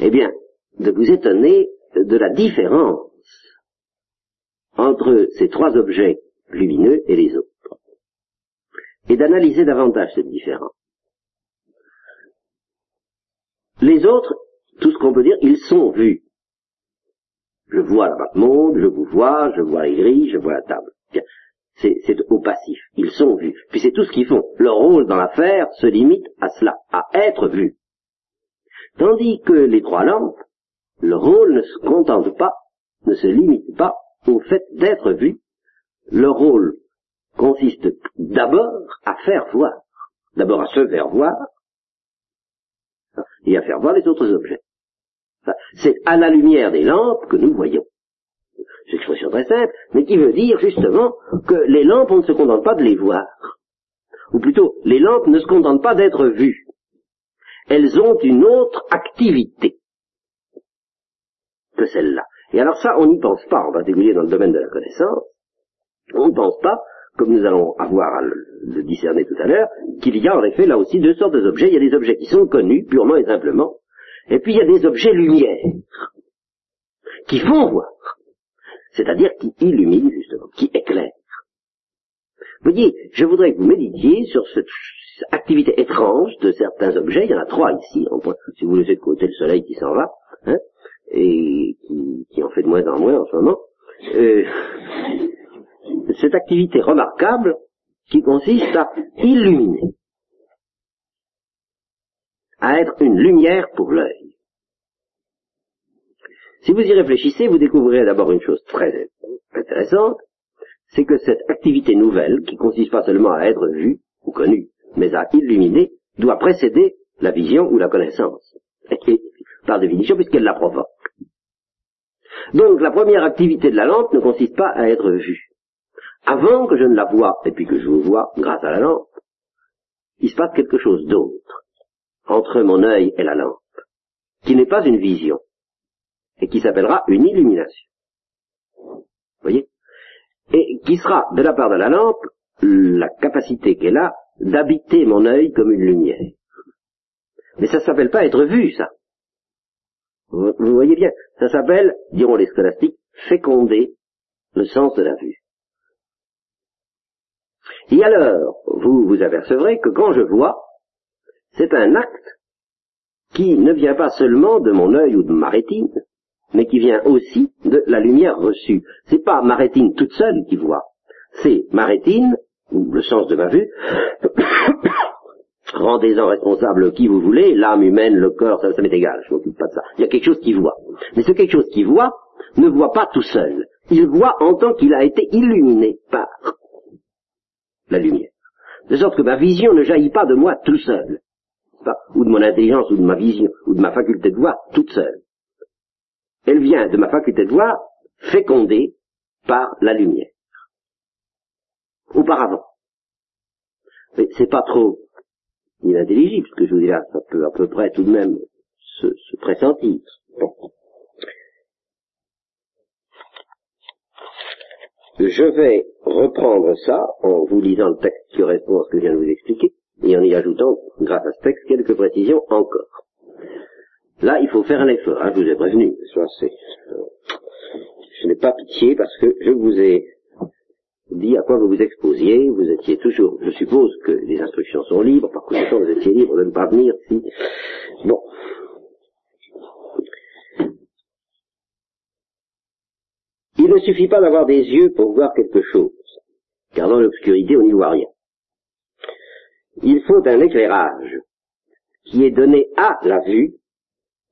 B: Eh bien, de vous étonner de la différence entre ces trois objets lumineux et les autres, et d'analyser davantage cette différence. Les autres, tout ce qu'on peut dire, ils sont vus. Je vois la monde, je vous vois, je vois les grilles, je vois la table. C'est au passif. Ils sont vus. Puis c'est tout ce qu'ils font. Leur rôle dans l'affaire se limite à cela, à être vus. Tandis que les trois lampes, leur rôle ne se contente pas, ne se limite pas au fait d'être vus. Leur rôle consiste d'abord à faire voir, d'abord à se faire voir, et à faire voir les autres objets. C'est à la lumière des lampes que nous voyons. C'est une expression très simple, mais qui veut dire justement que les lampes, on ne se contente pas de les voir. Ou plutôt, les lampes ne se contentent pas d'être vues. Elles ont une autre activité que celle-là. Et alors ça, on n'y pense pas, en particulier dans le domaine de la connaissance. On ne pense pas, comme nous allons avoir à le, discerner tout à l'heure, qu'il y a en effet là aussi deux sortes d'objets. Il y a des objets qui sont connus, purement et simplement, et puis il y a des objets lumière, qui font voir. C'est-à-dire qui illumine justement, qui éclaire. Vous voyez, je voudrais que vous méditiez sur cette activité étrange de certains objets, il y en a trois ici, si vous laissez de côté le soleil qui s'en va, hein, et qui, en fait de moins en moins en ce moment, euh, cette activité remarquable qui consiste à illuminer, à être une lumière pour l'œil. Si vous y réfléchissez, vous découvrirez d'abord une chose très intéressante, c'est que cette activité nouvelle, qui consiste pas seulement à être vue ou connue, mais à illuminer, doit précéder la vision ou la connaissance. Et, par définition, puisqu'elle la provoque. Donc la première activité de la lampe ne consiste pas à être vue. Avant que je ne la voie, et puis que je vous vois grâce à la lampe, il se passe quelque chose d'autre entre mon œil et la lampe, qui n'est pas une vision, et qui s'appellera une illumination. Vous voyez? Et qui sera, de la part de la lampe, la capacité qu'elle a d'habiter mon œil comme une lumière. Mais ça s'appelle pas être vu, ça. Vous, voyez bien, ça s'appelle, diront les scolastiques, féconder le sens de la vue. Et alors, vous vous apercevrez que quand je vois, c'est un acte qui ne vient pas seulement de mon œil ou de ma rétine, mais qui vient aussi de la lumière reçue. C'est pas ma rétine toute seule qui voit, c'est ma rétine, ou le sens de ma vue, rendez-en responsable qui vous voulez, l'âme humaine, le corps, ça, m'est égal, je m'occupe pas de ça. Il y a quelque chose qui voit. Mais ce quelque chose qui voit ne voit pas tout seul. Il voit en tant qu'il a été illuminé par la lumière. De sorte que ma vision ne jaillit pas de moi tout seul, ou de mon intelligence, ou de ma vision, ou de ma faculté de voir toute seule elle vient de ma faculté de voir fécondée par la lumière. Auparavant. Mais c'est pas trop inintelligible ce que je vous dis là, ça peut à peu près tout de même se, pressentir. je vais reprendre ça en vous lisant le texte qui correspond à ce que je viens de vous expliquer et en y ajoutant, grâce à ce texte, quelques précisions encore. Là, il faut faire un effort, hein, je vous ai prévenu. je n'ai pas pitié parce que je vous ai dit à quoi vous vous exposiez, vous étiez toujours, je suppose que les instructions sont libres, par conséquent vous étiez libre de ne pas venir si... Bon. Il ne suffit pas d'avoir des yeux pour voir quelque chose, car dans l'obscurité on n'y voit rien. Il faut un éclairage qui est donné à la vue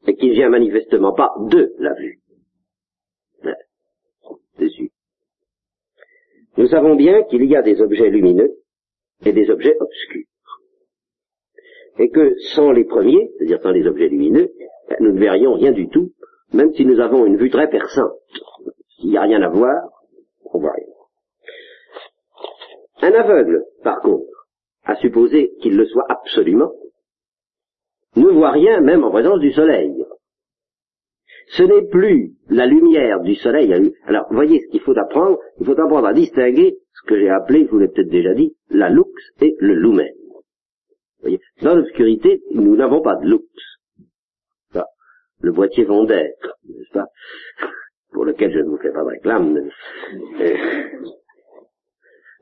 B: et qui ne vient manifestement pas de la vue. Dessus. Nous savons bien qu'il y a des objets lumineux et des objets obscurs. Et que sans les premiers, c'est-à-dire sans les objets lumineux, ben, nous ne verrions rien du tout, même si nous avons une vue très perçante. S'il n'y a rien à voir, on voit rien. Un aveugle, par contre, à supposer qu'il le soit absolument, ne voit rien même en présence du soleil. Ce n'est plus la lumière du soleil. Alors, voyez ce qu'il faut apprendre. Il faut apprendre à distinguer ce que j'ai appelé, je vous l'ai peut-être déjà dit, la lux et le lumen. Voyez Dans l'obscurité, nous n'avons pas de lux. le boîtier Vondère, n'est-ce pas Pour lequel je ne vous fais pas de réclame.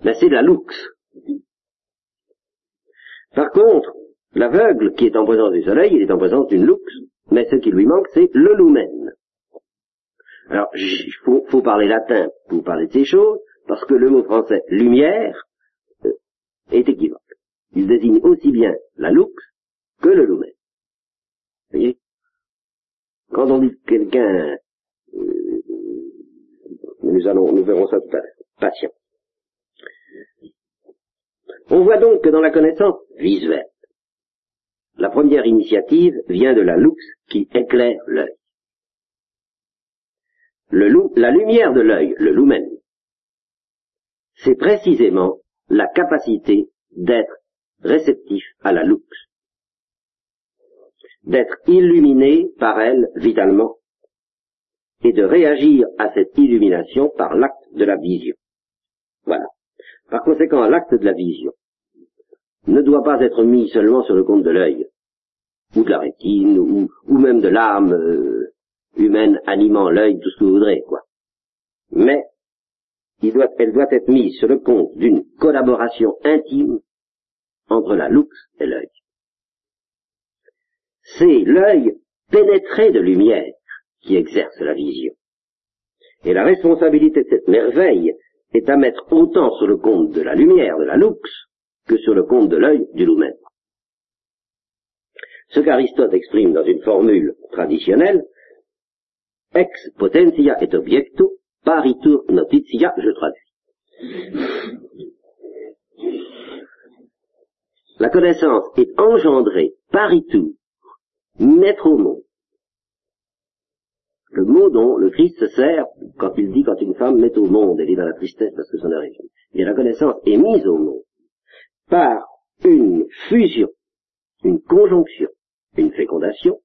B: Mais, c'est la lux. Par contre, l'aveugle qui est en présence du soleil, il est en présence d'une lux, mais ce qui lui manque, c'est le lumen. Alors, il faut, parler latin pour parler de ces choses, parce que le mot français lumière euh, est équivoque. Il désigne aussi bien la lux que le lumen. Vous voyez? Quand on dit quelqu'un, euh, nous allons, nous verrons ça tout à l'heure. Patient. On voit donc que dans la connaissance visuelle, la première initiative vient de la lux qui éclaire l'œil. la lumière de l'œil, le lumen, c'est précisément la capacité d'être réceptif à la lux, d'être illuminé par elle vitalement et de réagir à cette illumination par l'acte de la vision. Voilà. Par conséquent, l'acte de la vision ne doit pas être mis seulement sur le compte de l'œil, ou de la rétine, ou, même de l'âme euh, humaine animant l'œil, tout ce que vous voudrez, quoi. Mais elle doit être mise sur le compte d'une collaboration intime entre la lux et l'œil. C'est l'œil pénétré de lumière qui exerce la vision. Et la responsabilité de cette merveille est à mettre autant sur le compte de la lumière, de la lux, que sur le compte de l'œil du lumen. Ce qu'Aristote exprime dans une formule traditionnelle, ex potentia et objecto, paritur notitia, je traduis. La connaissance est engendrée paritur, mettre au monde. Le mot dont le Christ se sert quand il dit quand une femme met au monde, elle est dans la tristesse parce que son est Et la connaissance est mise au monde par une fusion, une conjonction, une fécondation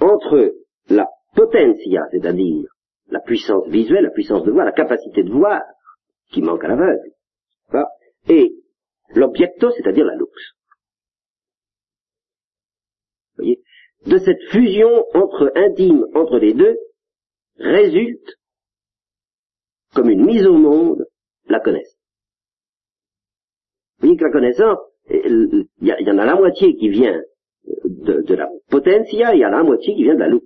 B: entre la potentia, c'est-à-dire la puissance visuelle, la puissance de voir, la capacité de voir, qui manque à l'aveugle, et l'objecto, c'est-à-dire la lux. Vous voyez De cette fusion entre intime entre les deux résulte, comme une mise au monde, la connaissance. Voyez que la connaissance, il y, en a la moitié qui vient de, la potentia, il y en a la moitié qui vient de la lux.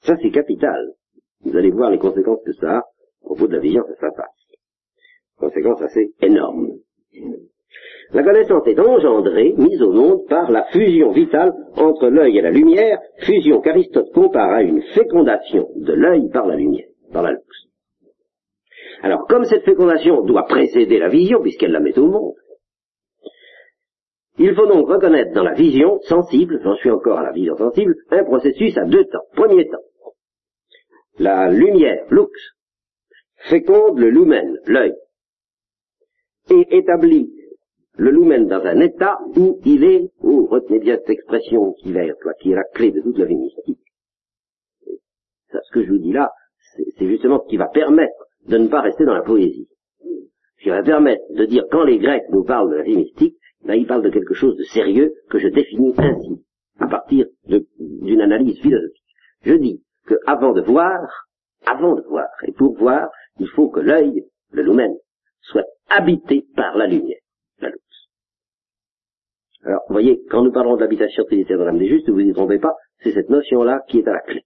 B: Ça, c'est capital. Vous allez voir les conséquences que ça a au bout de la vision ça passe. Conséquences assez énormes. La connaissance est engendrée, mise au monde, par la fusion vitale entre l'œil et la lumière, fusion qu'Aristote compare à une fécondation de l'œil par la lumière, par la lux. Alors, comme cette fécondation doit précéder la vision, puisqu'elle la met au monde, il faut donc reconnaître dans la vision sensible, j'en suis encore à la vision sensible, un processus à deux temps. Premier temps, la lumière, lux, féconde le lumen, l'œil, et établit le lumen dans un état où il est, oh, retenez bien cette expression qui est, qui est la clé de toute la vie mystique. Ça, ce que je vous dis là, c'est justement ce qui va permettre de ne pas rester dans la poésie. Ce qui va permettre de dire quand les Grecs nous parlent de la vie mystique, là ils parlent de quelque chose de sérieux que je définis ainsi, à partir d'une analyse philosophique. Je dis que avant de voir, avant de voir, et pour voir, il faut que l'œil, le lumen, soit habité par la lumière, la lux. Alors, vous voyez, quand nous parlons de l'habitation trinitaire de l'âme des justes, ne vous y trompez pas, c'est cette notion-là qui est à la clé.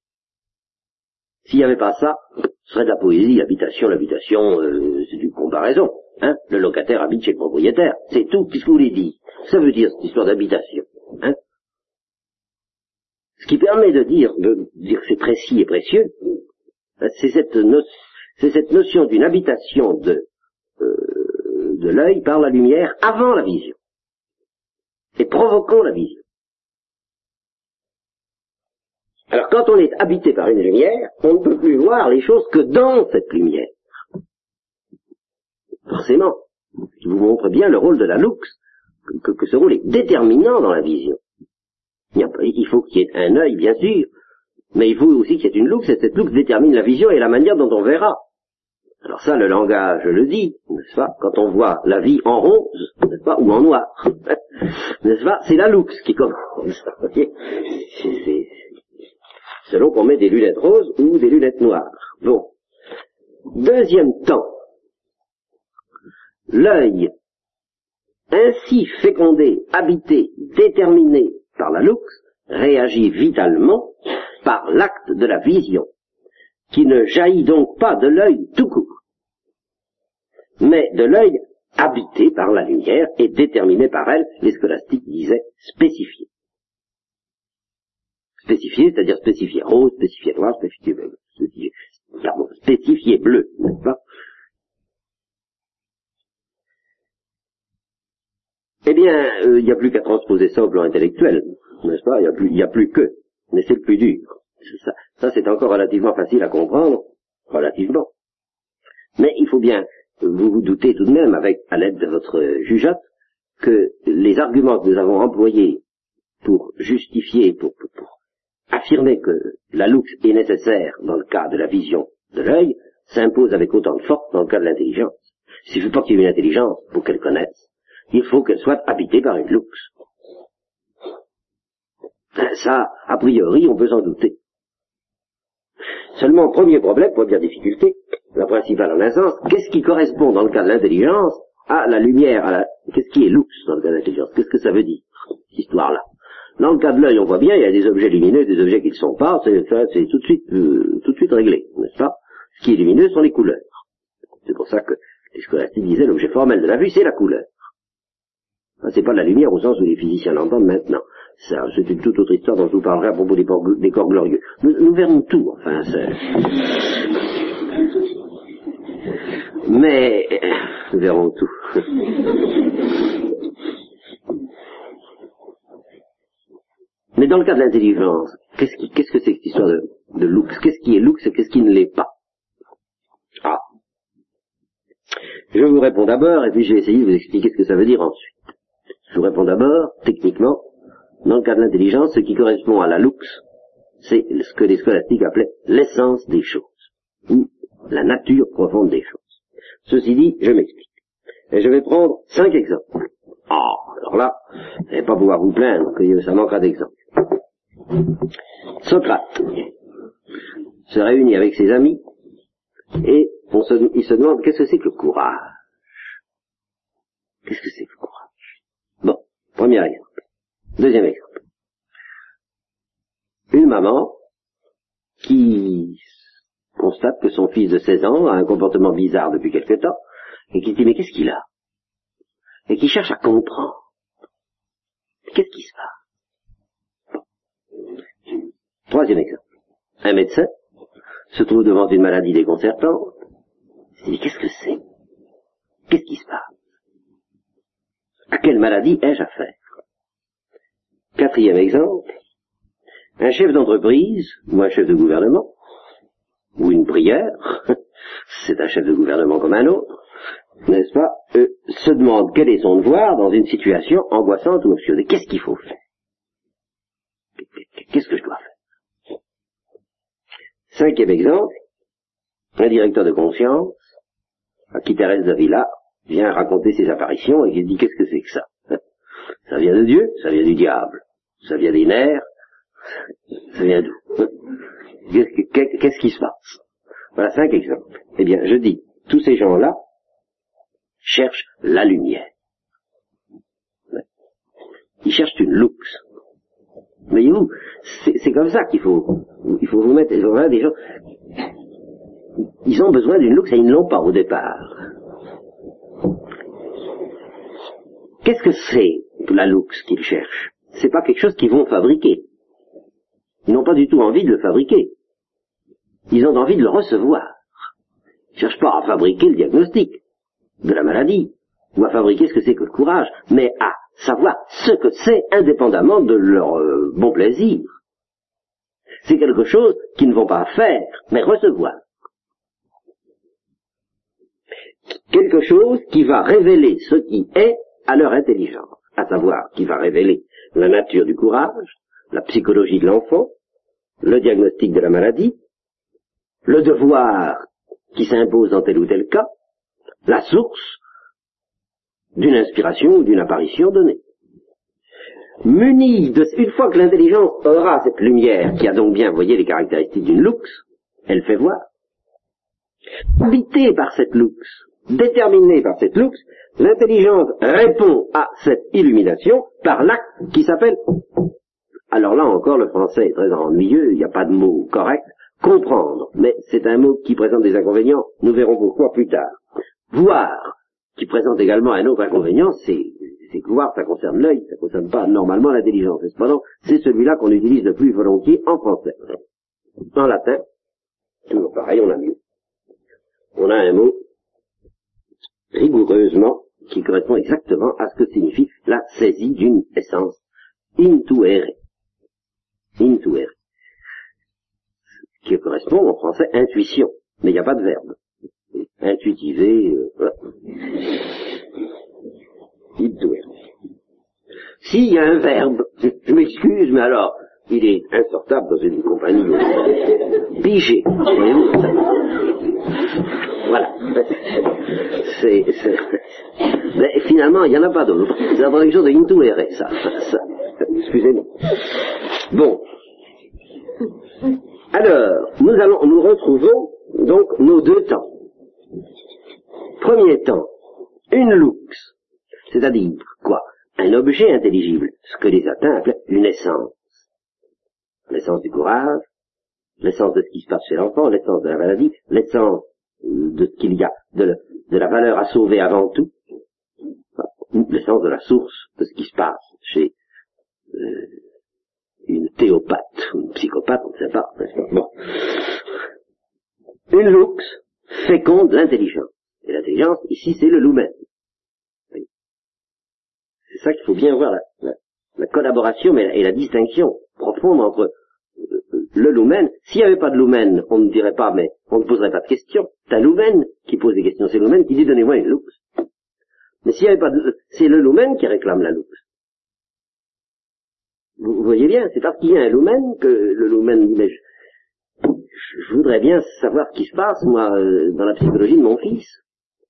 B: S'il n'y avait pas ça, ce serait de la poésie, l'habitation, l'habitation, euh, c'est une comparaison. Hein le locataire habite chez le propriétaire, c'est tout. Qu'est-ce que vous voulez dire? Ça veut dire cette histoire d'habitation. Hein Ce qui permet de dire, de dire que c'est précis et précieux, c'est cette, cette, notion d'une habitation de, euh, de l'œil par la lumière avant la vision et provoquant la vision. Alors quand on est habité par une lumière, on ne peut plus voir les choses que dans cette lumière. Forcément, je vous montre bien le rôle de la lux, que, ce rôle est déterminant dans la vision. Il faut qu'il y ait un œil, bien sûr, mais il faut aussi qu'il y ait une lux, et cette lux détermine la vision et la manière dont on verra. Alors ça, le langage le dit, n'est-ce pas? Quand on voit la vie en rose, n'est-ce pas, ou en noir, n'est-ce pas? C'est la lux qui commence. Selon qu'on met des lunettes roses ou des lunettes noires. Bon. Deuxième temps, l'œil ainsi fécondé, habité, déterminé par la lux, réagit vitalement par l'acte de la vision, qui ne jaillit donc pas de l'œil tout court, mais de l'œil habité par la lumière et déterminé par elle, les scolastiques disaient spécifié. Spécifié, c'est-à-dire spécifié rose, spécifié noir, spécifié bleu, spécifié, pardon, spécifié bleu, n'est-ce pas Eh bien, euh, il n'y a plus qu'à transposer ça au plan intellectuel, n'est-ce pas? Il n'y a, plus que, mais c'est le plus dur. Ça, c'est encore relativement facile à comprendre, relativement. Mais il faut bien, vous vous doutez tout de même, avec à l'aide de votre jugeote, que les arguments que nous avons employés pour justifier, pour, pour affirmer que la loupe est nécessaire dans le cas de la vision de l'œil, s'impose avec autant de force dans le cas de l'intelligence. S'il ne faut pas qu'il y ait une intelligence pour qu'elle connaisse, il faut qu'elle soit habitée par une. Ben, ça, a priori, on peut s'en douter. Seulement, premier problème, première difficulté, la principale en un sens, qu'est-ce qui correspond dans le cas de l'intelligence à la lumière, à la... qu'est-ce qui est lux dans le cas de l'intelligence? Qu'est-ce que ça veut dire, cette histoire-là? Dans le cas de l'œil, on voit bien, il y a des objets lumineux, des objets qui ne sont pas, c'est, tout de suite, euh, tout de suite réglé, n'est-ce pas? Ce qui est lumineux sont les couleurs. C'est pour ça que les scolastiques disaient l'objet formel de la vue, c'est la couleur. C'est pas la lumière au sens où les physiciens l'entendent maintenant. Ça, c'est une toute autre histoire dont je vous parlerai à propos des, corps, glorieux. Nous, verrons tout, enfin. Mais nous verrons tout. Mais dans le cas de l'intelligence, qu'est-ce, que c'est que cette histoire de, de lux? Qu'est-ce qui est lux et qu'est-ce qui ne l'est pas? Ah. Je vous réponds d'abord et puis je vais essayer de vous expliquer ce que ça veut dire ensuite. Je vous réponds d'abord, techniquement, dans le cas de l'intelligence, ce qui correspond à la lux, c'est ce que les scolastiques appelaient l'essence des choses, ou la nature profonde des choses. Ceci dit, je m'explique. Et je vais prendre cinq exemples. Ah, alors là, vous n'allez pas pouvoir vous plaindre que ça manquera d'exemples. Socrate se réunit avec ses amis et il se demande qu'est-ce que c'est que le courage Qu'est-ce que c'est que le courage? Premier exemple. Deuxième exemple. Une maman qui constate que son fils de 16 ans a un comportement bizarre depuis quelque temps et qui se dit mais qu'est-ce qu'il a? Et qui cherche à comprendre. Qu'est-ce qui se passe? Troisième exemple. Un médecin se trouve devant une maladie déconcertante. Il dit qu'est-ce que c'est? Qu'est-ce qui se passe? À quelle maladie ai-je affaire? Quatrième exemple, un chef d'entreprise ou un chef de gouvernement, ou une prière, c'est un chef de gouvernement comme un autre, n'est-ce pas, euh, se demande quel est son devoir dans une situation angoissante ou obscure. Qu'est-ce qu'il faut faire Qu'est-ce que je dois faire Cinquième exemple, un directeur de conscience à qui Thérèse Davila vient raconter ses apparitions et qui dit qu'est-ce que c'est que ça? Ça vient de Dieu, ça vient du diable, ça vient des nerfs, ça vient d'où? Qu'est-ce qui se passe? Voilà cinq exemples. Eh bien, je dis, tous ces gens-là cherchent la lumière. Ils cherchent une luxe. Voyez-vous, c'est comme ça qu'il faut, il faut vous mettre, voilà des gens, ils ont besoin d'une luxe et ils ne l'ont pas au départ. Qu'est-ce que c'est la luxe qu'ils cherchent? C'est pas quelque chose qu'ils vont fabriquer. Ils n'ont pas du tout envie de le fabriquer. Ils ont envie de le recevoir. Ils ne cherchent pas à fabriquer le diagnostic de la maladie, ou à fabriquer ce que c'est que le courage, mais à savoir ce que c'est indépendamment de leur euh, bon plaisir. C'est quelque chose qu'ils ne vont pas faire, mais recevoir. Quelque chose qui va révéler ce qui est à leur intelligence, à savoir qui va révéler la nature du courage, la psychologie de l'enfant, le diagnostic de la maladie, le devoir qui s'impose dans tel ou tel cas, la source d'une inspiration ou d'une apparition donnée. Muni de, une fois que l'intelligence aura cette lumière, qui a donc bien, voyez, les caractéristiques d'une lux, elle fait voir. Habité par cette lux, déterminée par cette lux, l'intelligence répond à cette illumination par l'acte qui s'appelle alors là encore, le français est très ennuyeux, il n'y a pas de mot correct. Comprendre, mais c'est un mot qui présente des inconvénients, nous verrons pourquoi plus tard. Voir, qui présente également un autre inconvénient, c'est que voir, ça concerne l'œil, ça ne concerne pas normalement l'intelligence. Cependant, c'est celui-là qu'on utilise le plus volontiers en français. En latin, pareil, on a mieux. On a un mot rigoureusement qui correspond exactement à ce que signifie la saisie d'une essence. Intuere intuere, qui correspond en français intuition, mais il n'y a pas de verbe. Intuitiver, euh, voilà. S'il y a un verbe, je, m'excuse, mais alors, il est insortable dans une compagnie pigé. Voilà. C'est, mais finalement, il n'y en a pas d'autre. C'est la traduction de intuere, ça. ça. Excusez-moi. Bon. Alors, nous allons, nous retrouvons donc nos deux temps. Premier temps, une lux, c'est-à-dire quoi? Un objet intelligible, ce que les atteints appellent une essence. L'essence du courage, l'essence de ce qui se passe chez l'enfant, l'essence de la maladie, l'essence de ce qu'il y a, de, la valeur à sauver avant tout, l'essence de la source de ce qui se passe chez euh, une théopathe ou une psychopathe, on ne sait pas, Bon. Une lux féconde l'intelligence. Et l'intelligence, ici, c'est le lumen. C'est ça qu'il faut bien voir, la, collaboration mais, et la distinction profonde entre euh, le lumen. S'il n'y avait pas de lumen, on ne dirait pas, mais on ne poserait pas de questions. C'est un lumen qui pose des questions, c'est le lumen qui dit donnez-moi une lux. Mais s'il n'y avait pas de, c'est le lumen qui réclame la lux. Vous voyez bien, c'est parce qu'il y a un lumen que le lumen dit, voudrais bien savoir ce qui se passe, moi, euh, dans la psychologie de mon fils.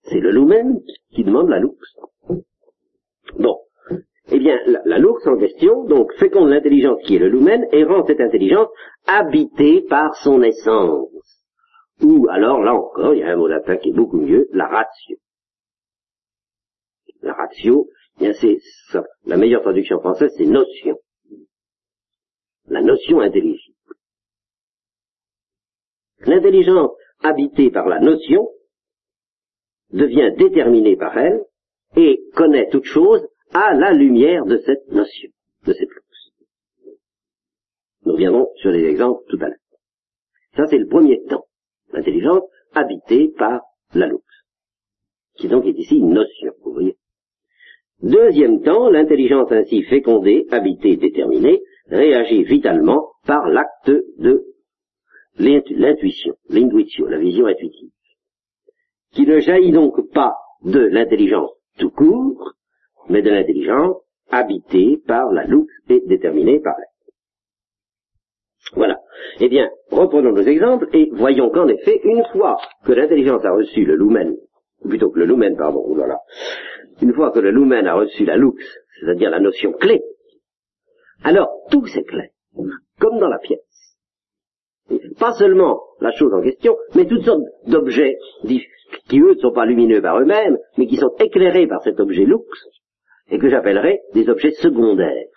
B: C'est le lumen qui demande la lux. Bon. Eh bien, la, la en question, donc, féconde l'intelligence qui est le lumen, et rend cette intelligence habitée par son essence. Ou alors, là encore, il y a un mot latin qui est beaucoup mieux, la ratio. La ratio, eh bien c'est la meilleure traduction française, c'est notion la notion intelligible. L'intelligence habitée par la notion devient déterminée par elle et connaît toute chose à la lumière de cette notion, de cette lux. Nous reviendrons sur les exemples tout à l'heure. Ça, c'est le premier temps. L'intelligence habitée par la lux. Qui donc est ici une notion, vous voyez. Deuxième temps, l'intelligence ainsi fécondée, habitée, déterminée, réagit vitalement par l'acte de l'intuition, l'intuition, la vision intuitive, qui ne jaillit donc pas de l'intelligence tout court, mais de l'intelligence habitée par la loupe et déterminée par elle. Voilà. Eh bien, reprenons nos exemples et voyons qu'en effet, une fois que l'intelligence a reçu le lumen, plutôt que le lumen, pardon, voilà, une fois que le lumen a reçu la lux, c'est-à-dire la notion clé, alors tout s'éclaire, comme dans la pièce. Pas seulement la chose en question, mais toutes sortes d'objets qui, eux, ne sont pas lumineux par eux-mêmes, mais qui sont éclairés par cet objet lux, et que j'appellerais des objets secondaires.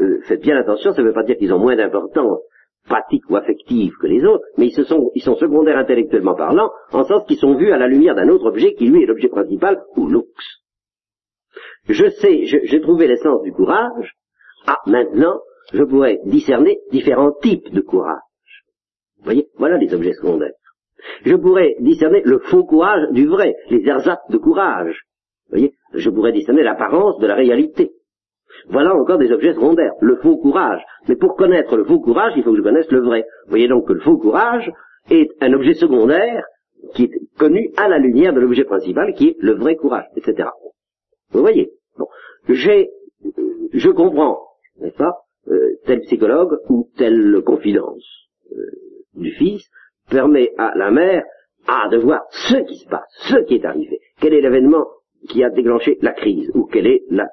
B: Euh, faites bien attention, ça ne veut pas dire qu'ils ont moins d'importance pratique ou affective que les autres, mais ils, sont, ils sont secondaires intellectuellement parlant, en sens qu'ils sont vus à la lumière d'un autre objet qui lui est l'objet principal, ou lux. Je sais, j'ai trouvé l'essence du courage, ah, maintenant, je pourrais discerner différents types de courage. Vous voyez, voilà les objets secondaires. Je pourrais discerner le faux courage du vrai, les ersatz de courage. Vous voyez, je pourrais discerner l'apparence de la réalité. Voilà encore des objets secondaires, le faux courage. Mais pour connaître le faux courage, il faut que je connaisse le vrai. Vous voyez donc que le faux courage est un objet secondaire qui est connu à la lumière de l'objet principal qui est le vrai courage, etc. Vous voyez bon. J'ai, je comprends, n'est-ce pas, euh, tel psychologue ou telle confidence euh, du fils permet à la mère à de voir ce qui se passe, ce qui est arrivé, quel est l'événement qui a déclenché la crise, ou quelle est la,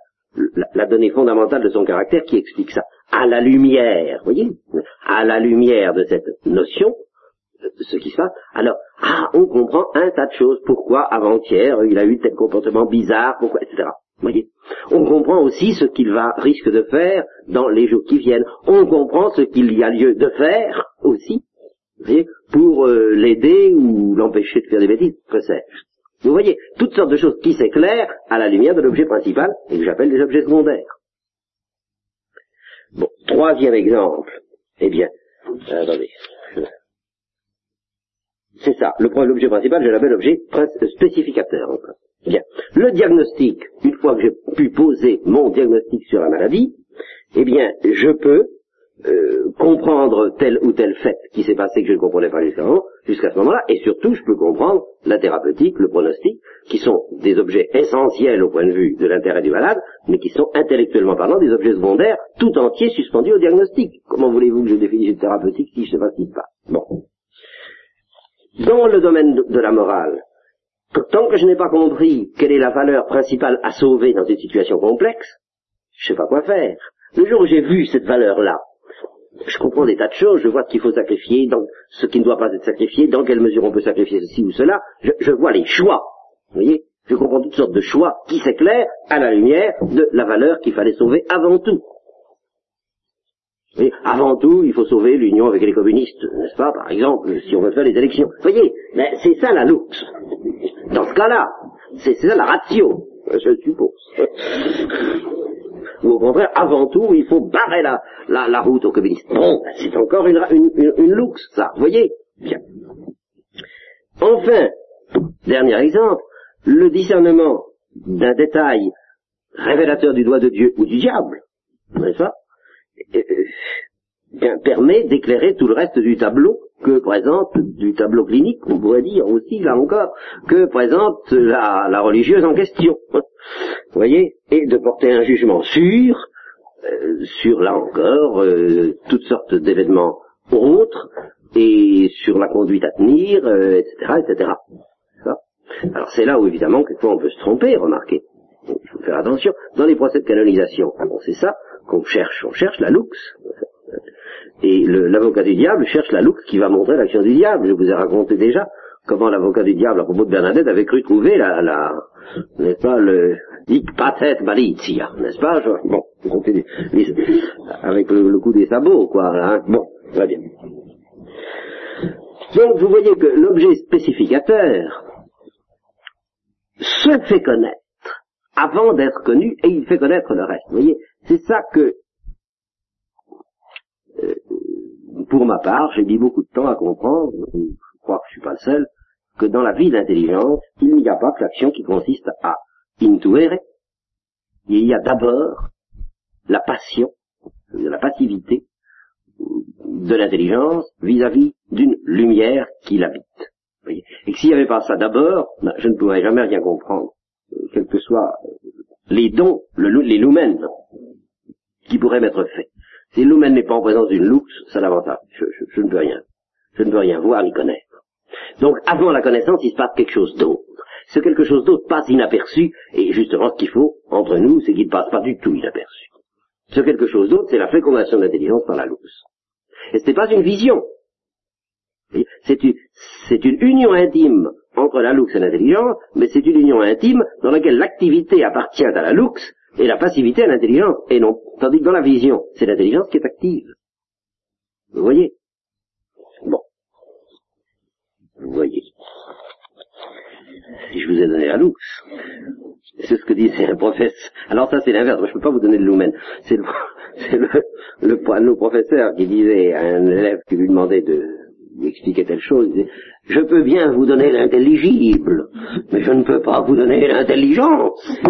B: la, donnée fondamentale de son caractère qui explique ça? À la lumière, voyez, à la lumière de cette notion, ce qui se passe, alors, ah, on comprend un tas de choses. Pourquoi avant-hier il a eu tel comportement bizarre, pourquoi, etc. On comprend aussi ce qu'il va risque de faire dans les jours qui viennent. On comprend ce qu'il y a lieu de faire aussi, voyez, pour euh, l'aider ou l'empêcher de faire des bêtises, que sais-je. Vous voyez, toutes sortes de choses qui s'éclairent à la lumière de l'objet principal et que j'appelle des objets secondaires. Bon, troisième exemple. Eh bien, euh, attendez. C'est ça, l'objet principal, je l'appelle l'objet spécificateur. Bien. Le diagnostic, une fois que j'ai pu poser mon diagnostic sur la maladie, eh bien, je peux euh, comprendre tel ou tel fait qui s'est passé que je ne comprenais pas jusqu'à ce moment-là, et surtout je peux comprendre la thérapeutique, le pronostic, qui sont des objets essentiels au point de vue de l'intérêt du malade, mais qui sont intellectuellement parlant des objets secondaires, tout entiers suspendus au diagnostic. Comment voulez-vous que je définisse une thérapeutique si je ne sais pas se passe? Bon. Dans le domaine de la morale, tant que je n'ai pas compris quelle est la valeur principale à sauver dans une situation complexe, je ne sais pas quoi faire. Le jour où j'ai vu cette valeur-là, je comprends des tas de choses, je vois ce qu'il faut sacrifier, ce qui ne doit pas être sacrifié, dans quelle mesure on peut sacrifier ceci ou cela, je, vois les choix. Vous voyez Je comprends toutes sortes de choix qui s'éclairent à la lumière de la valeur qu'il fallait sauver avant tout. Et avant tout, il faut sauver l'union avec les communistes, n'est-ce pas, par exemple, si on veut faire les élections. Vous voyez, mais c'est ça la luxe. Dans ce cas-là, c'est ça la ratio, je suppose. Ou au contraire, avant tout, il faut barrer la, la, route aux communistes. Bon, c'est encore une, une, une, luxe, ça, vous voyez Bien. Enfin, dernier exemple, le discernement d'un détail révélateur du doigt de Dieu ou du diable, n'est-ce pas permet d'éclairer tout le reste du tableau que présente, du tableau clinique, on pourrait dire aussi, là encore, que présente la, la religieuse en question. Vous voyez? Et de porter un jugement sûr, euh, sur, là encore, euh, toutes sortes d'événements autres, et sur la conduite à tenir, etc., etc. Alors c'est là où, évidemment, quelquefois on peut se tromper, remarquez. Il faut faire attention. Dans les procès de canonisation, c'est ça qu'on cherche. On cherche la lux. Et l'avocat du diable cherche la loupe qui va montrer l'action du diable. Je vous ai raconté déjà comment l'avocat du diable à propos de Bernadette avait cru trouver la, la n'est-ce pas, le hic patet malitia, n'est-ce pas Bon, vous continue. Avec le, coup des sabots, quoi. Hein bon, va bien. Donc, vous voyez que l'objet spécificateur se fait connaître avant d'être connu et il fait connaître le reste. Vous voyez, c'est ça que euh, pour ma part, j'ai mis beaucoup de temps à comprendre, je crois que je suis pas le seul, que dans la vie d'intelligence, il n'y a pas que l'action qui consiste à intuere. Il y a d'abord la passion, la passivité de l'intelligence vis-à-vis d'une lumière qui l'habite. Et s'il n'y avait pas ça d'abord, je ne pourrais jamais rien comprendre, quels que soient les dons, les lumens qui pourraient m'être faits. Si le lumen n'est pas en présence d'une lux, ça pas. Je, je, je ne peux rien. Je ne peux rien voir ni connaître. Donc, avant la connaissance, il se passe quelque chose d'autre. Ce quelque chose d'autre passe inaperçu, et justement, ce qu'il faut, entre nous, c'est qu'il ne passe pas du tout inaperçu. Ce quelque chose d'autre, c'est la fécondation de l'intelligence par la lux. Et ce n'est pas une vision. C'est une, une union intime entre la lux et l'intelligence, mais c'est une union intime dans laquelle l'activité appartient à la lux et la passivité à l'intelligence, et non. Tandis que dans la vision, c'est l'intelligence qui est active. Vous voyez? Bon. Vous voyez. Si je vous ai donné la lux, c'est ce que disait un professeur. Alors ça c'est l'inverse, je ne peux pas vous donner le lumen. C'est le, le, le, le professeur qui disait à un élève qui lui demandait de lui expliquer telle chose, il disait, je peux bien vous donner l'intelligible, mais je ne peux pas vous donner l'intelligence,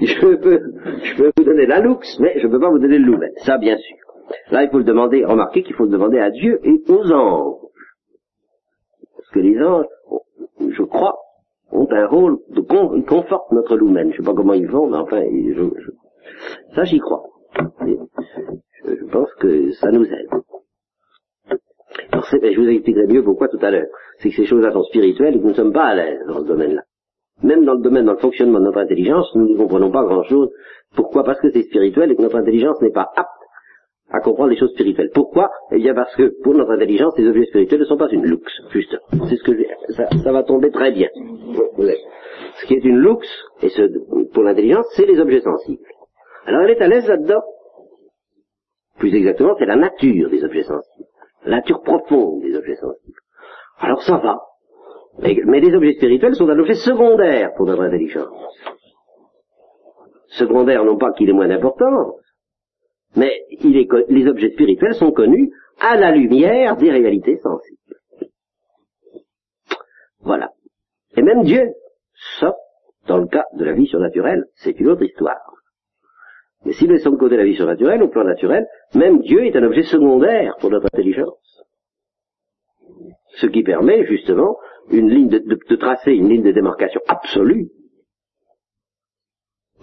B: je, peux, je peux vous donner la lux, mais je ne peux pas vous donner le lumen. Ça bien sûr. Là il faut le demander, remarquez qu'il faut le demander à Dieu et aux anges. Parce que les anges, je crois, ont un rôle de con, notre lumen. Je sais pas comment ils font, mais enfin, je, je, ça j'y crois. Je, pense que ça nous aide. Je vous expliquerai mieux pourquoi tout à l'heure. C'est que ces choses-là sont spirituelles et que nous ne sommes pas à l'aise dans ce domaine-là. Même dans le domaine, dans le fonctionnement de notre intelligence, nous ne comprenons pas grand-chose. Pourquoi? Parce que c'est spirituel et que notre intelligence n'est pas apte à comprendre les choses spirituelles. Pourquoi? Eh bien parce que pour notre intelligence, les objets spirituels ne sont pas une lux, juste. C'est ce que je, ça, ça, va tomber très bien. Ce qui est une lux, et ce, pour l'intelligence, c'est les objets sensibles. Alors elle est à l'aise là-dedans. Plus exactement, c'est la nature des objets sensibles. La nature profonde des objets sensibles. Alors ça va. Mais, les objets spirituels sont un objet secondaire pour notre intelligence. Secondaire non pas qu'il ait moins d'importance, mais est, les objets spirituels sont connus à la lumière des réalités sensibles. Voilà. Et même Dieu, sauf dans le cas de la vie surnaturelle, c'est une autre histoire. Mais si nous laissons de côté la vie surnaturelle, au plan naturel, même Dieu est un objet secondaire pour notre intelligence. Ce qui permet justement une ligne de, de, tracer une ligne de démarcation absolue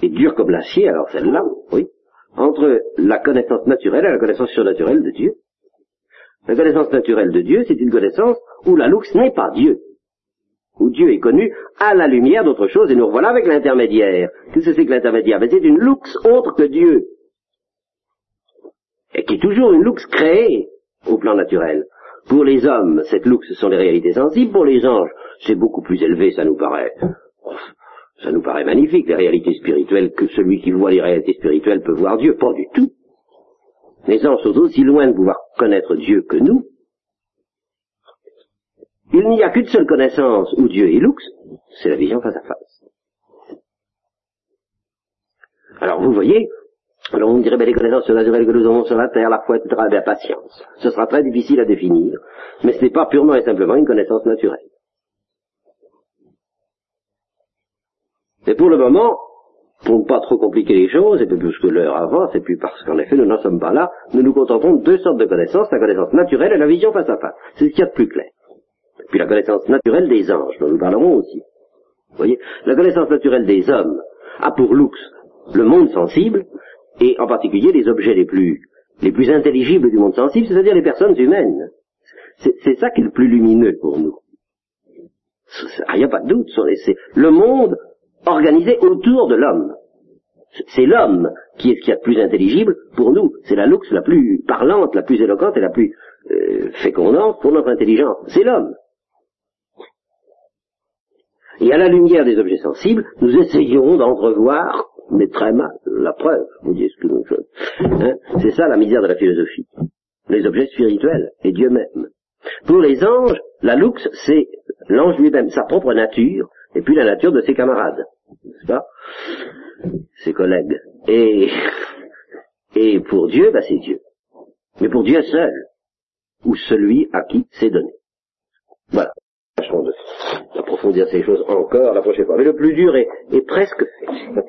B: et dure comme l'acier, alors celle-là, oui, entre la connaissance naturelle et la connaissance surnaturelle de Dieu. La connaissance naturelle de Dieu, c'est une connaissance où la lux n'est pas Dieu, où Dieu est connu à la lumière d'autre chose, et nous revoilà avec l'intermédiaire. Qu'est-ce que c'est que l'intermédiaire? Ben, C'est une lux autre que Dieu, et qui est toujours une lux créée au plan naturel. Pour les hommes, cette lux, ce sont les réalités sensibles. Pour les anges, c'est beaucoup plus élevé, ça nous paraît. Ça nous paraît magnifique, les réalités spirituelles, que celui qui voit les réalités spirituelles peut voir Dieu. Pas du tout. Les anges sont aussi loin de pouvoir connaître Dieu que nous. Il n'y a qu'une seule connaissance où Dieu est lux, c'est la vision face à face. Alors vous voyez, alors vous me direz, ben, les connaissances surnaturelles que nous avons sur la terre, la foi, etc., bien patience. Ce sera très difficile à définir, mais ce n'est pas purement et simplement une connaissance naturelle. Et pour le moment, pour ne pas trop compliquer les choses, et puis plus que l'heure avance, et puis parce qu'en effet nous n'en sommes pas là, nous nous contentons de deux sortes de connaissances, la connaissance naturelle et la vision face à face. C'est ce qu'il y a de plus clair. Puis la connaissance naturelle des anges, dont nous parlerons aussi. Vous voyez La connaissance naturelle des hommes a pour lux le monde sensible, et en particulier les objets les plus, les plus intelligibles du monde sensible, c'est-à-dire les personnes humaines. C'est ça qui est le plus lumineux pour nous. Il n'y a pas de doute. C'est le monde organisé autour de l'homme. C'est l'homme qui est ce qu'il y a de plus intelligible pour nous. C'est la lux la plus parlante, la plus éloquente et la plus euh, fécondante pour notre intelligence. C'est l'homme. Et à la lumière des objets sensibles, nous essayons d'entrevoir, mais très mal, la preuve, vous dites que hein C'est ça la misère de la philosophie. Les objets spirituels et Dieu même. Pour les anges, la lux, c'est l'ange lui-même, sa propre nature, et puis la nature de ses camarades n'est-ce pas? Ses collègues. Et, et pour Dieu, bah c'est Dieu. Mais pour Dieu seul, ou celui à qui c'est donné. Voilà. Tâchons d'approfondir ces choses encore la prochaine fois. Mais le plus dur est, est presque fait.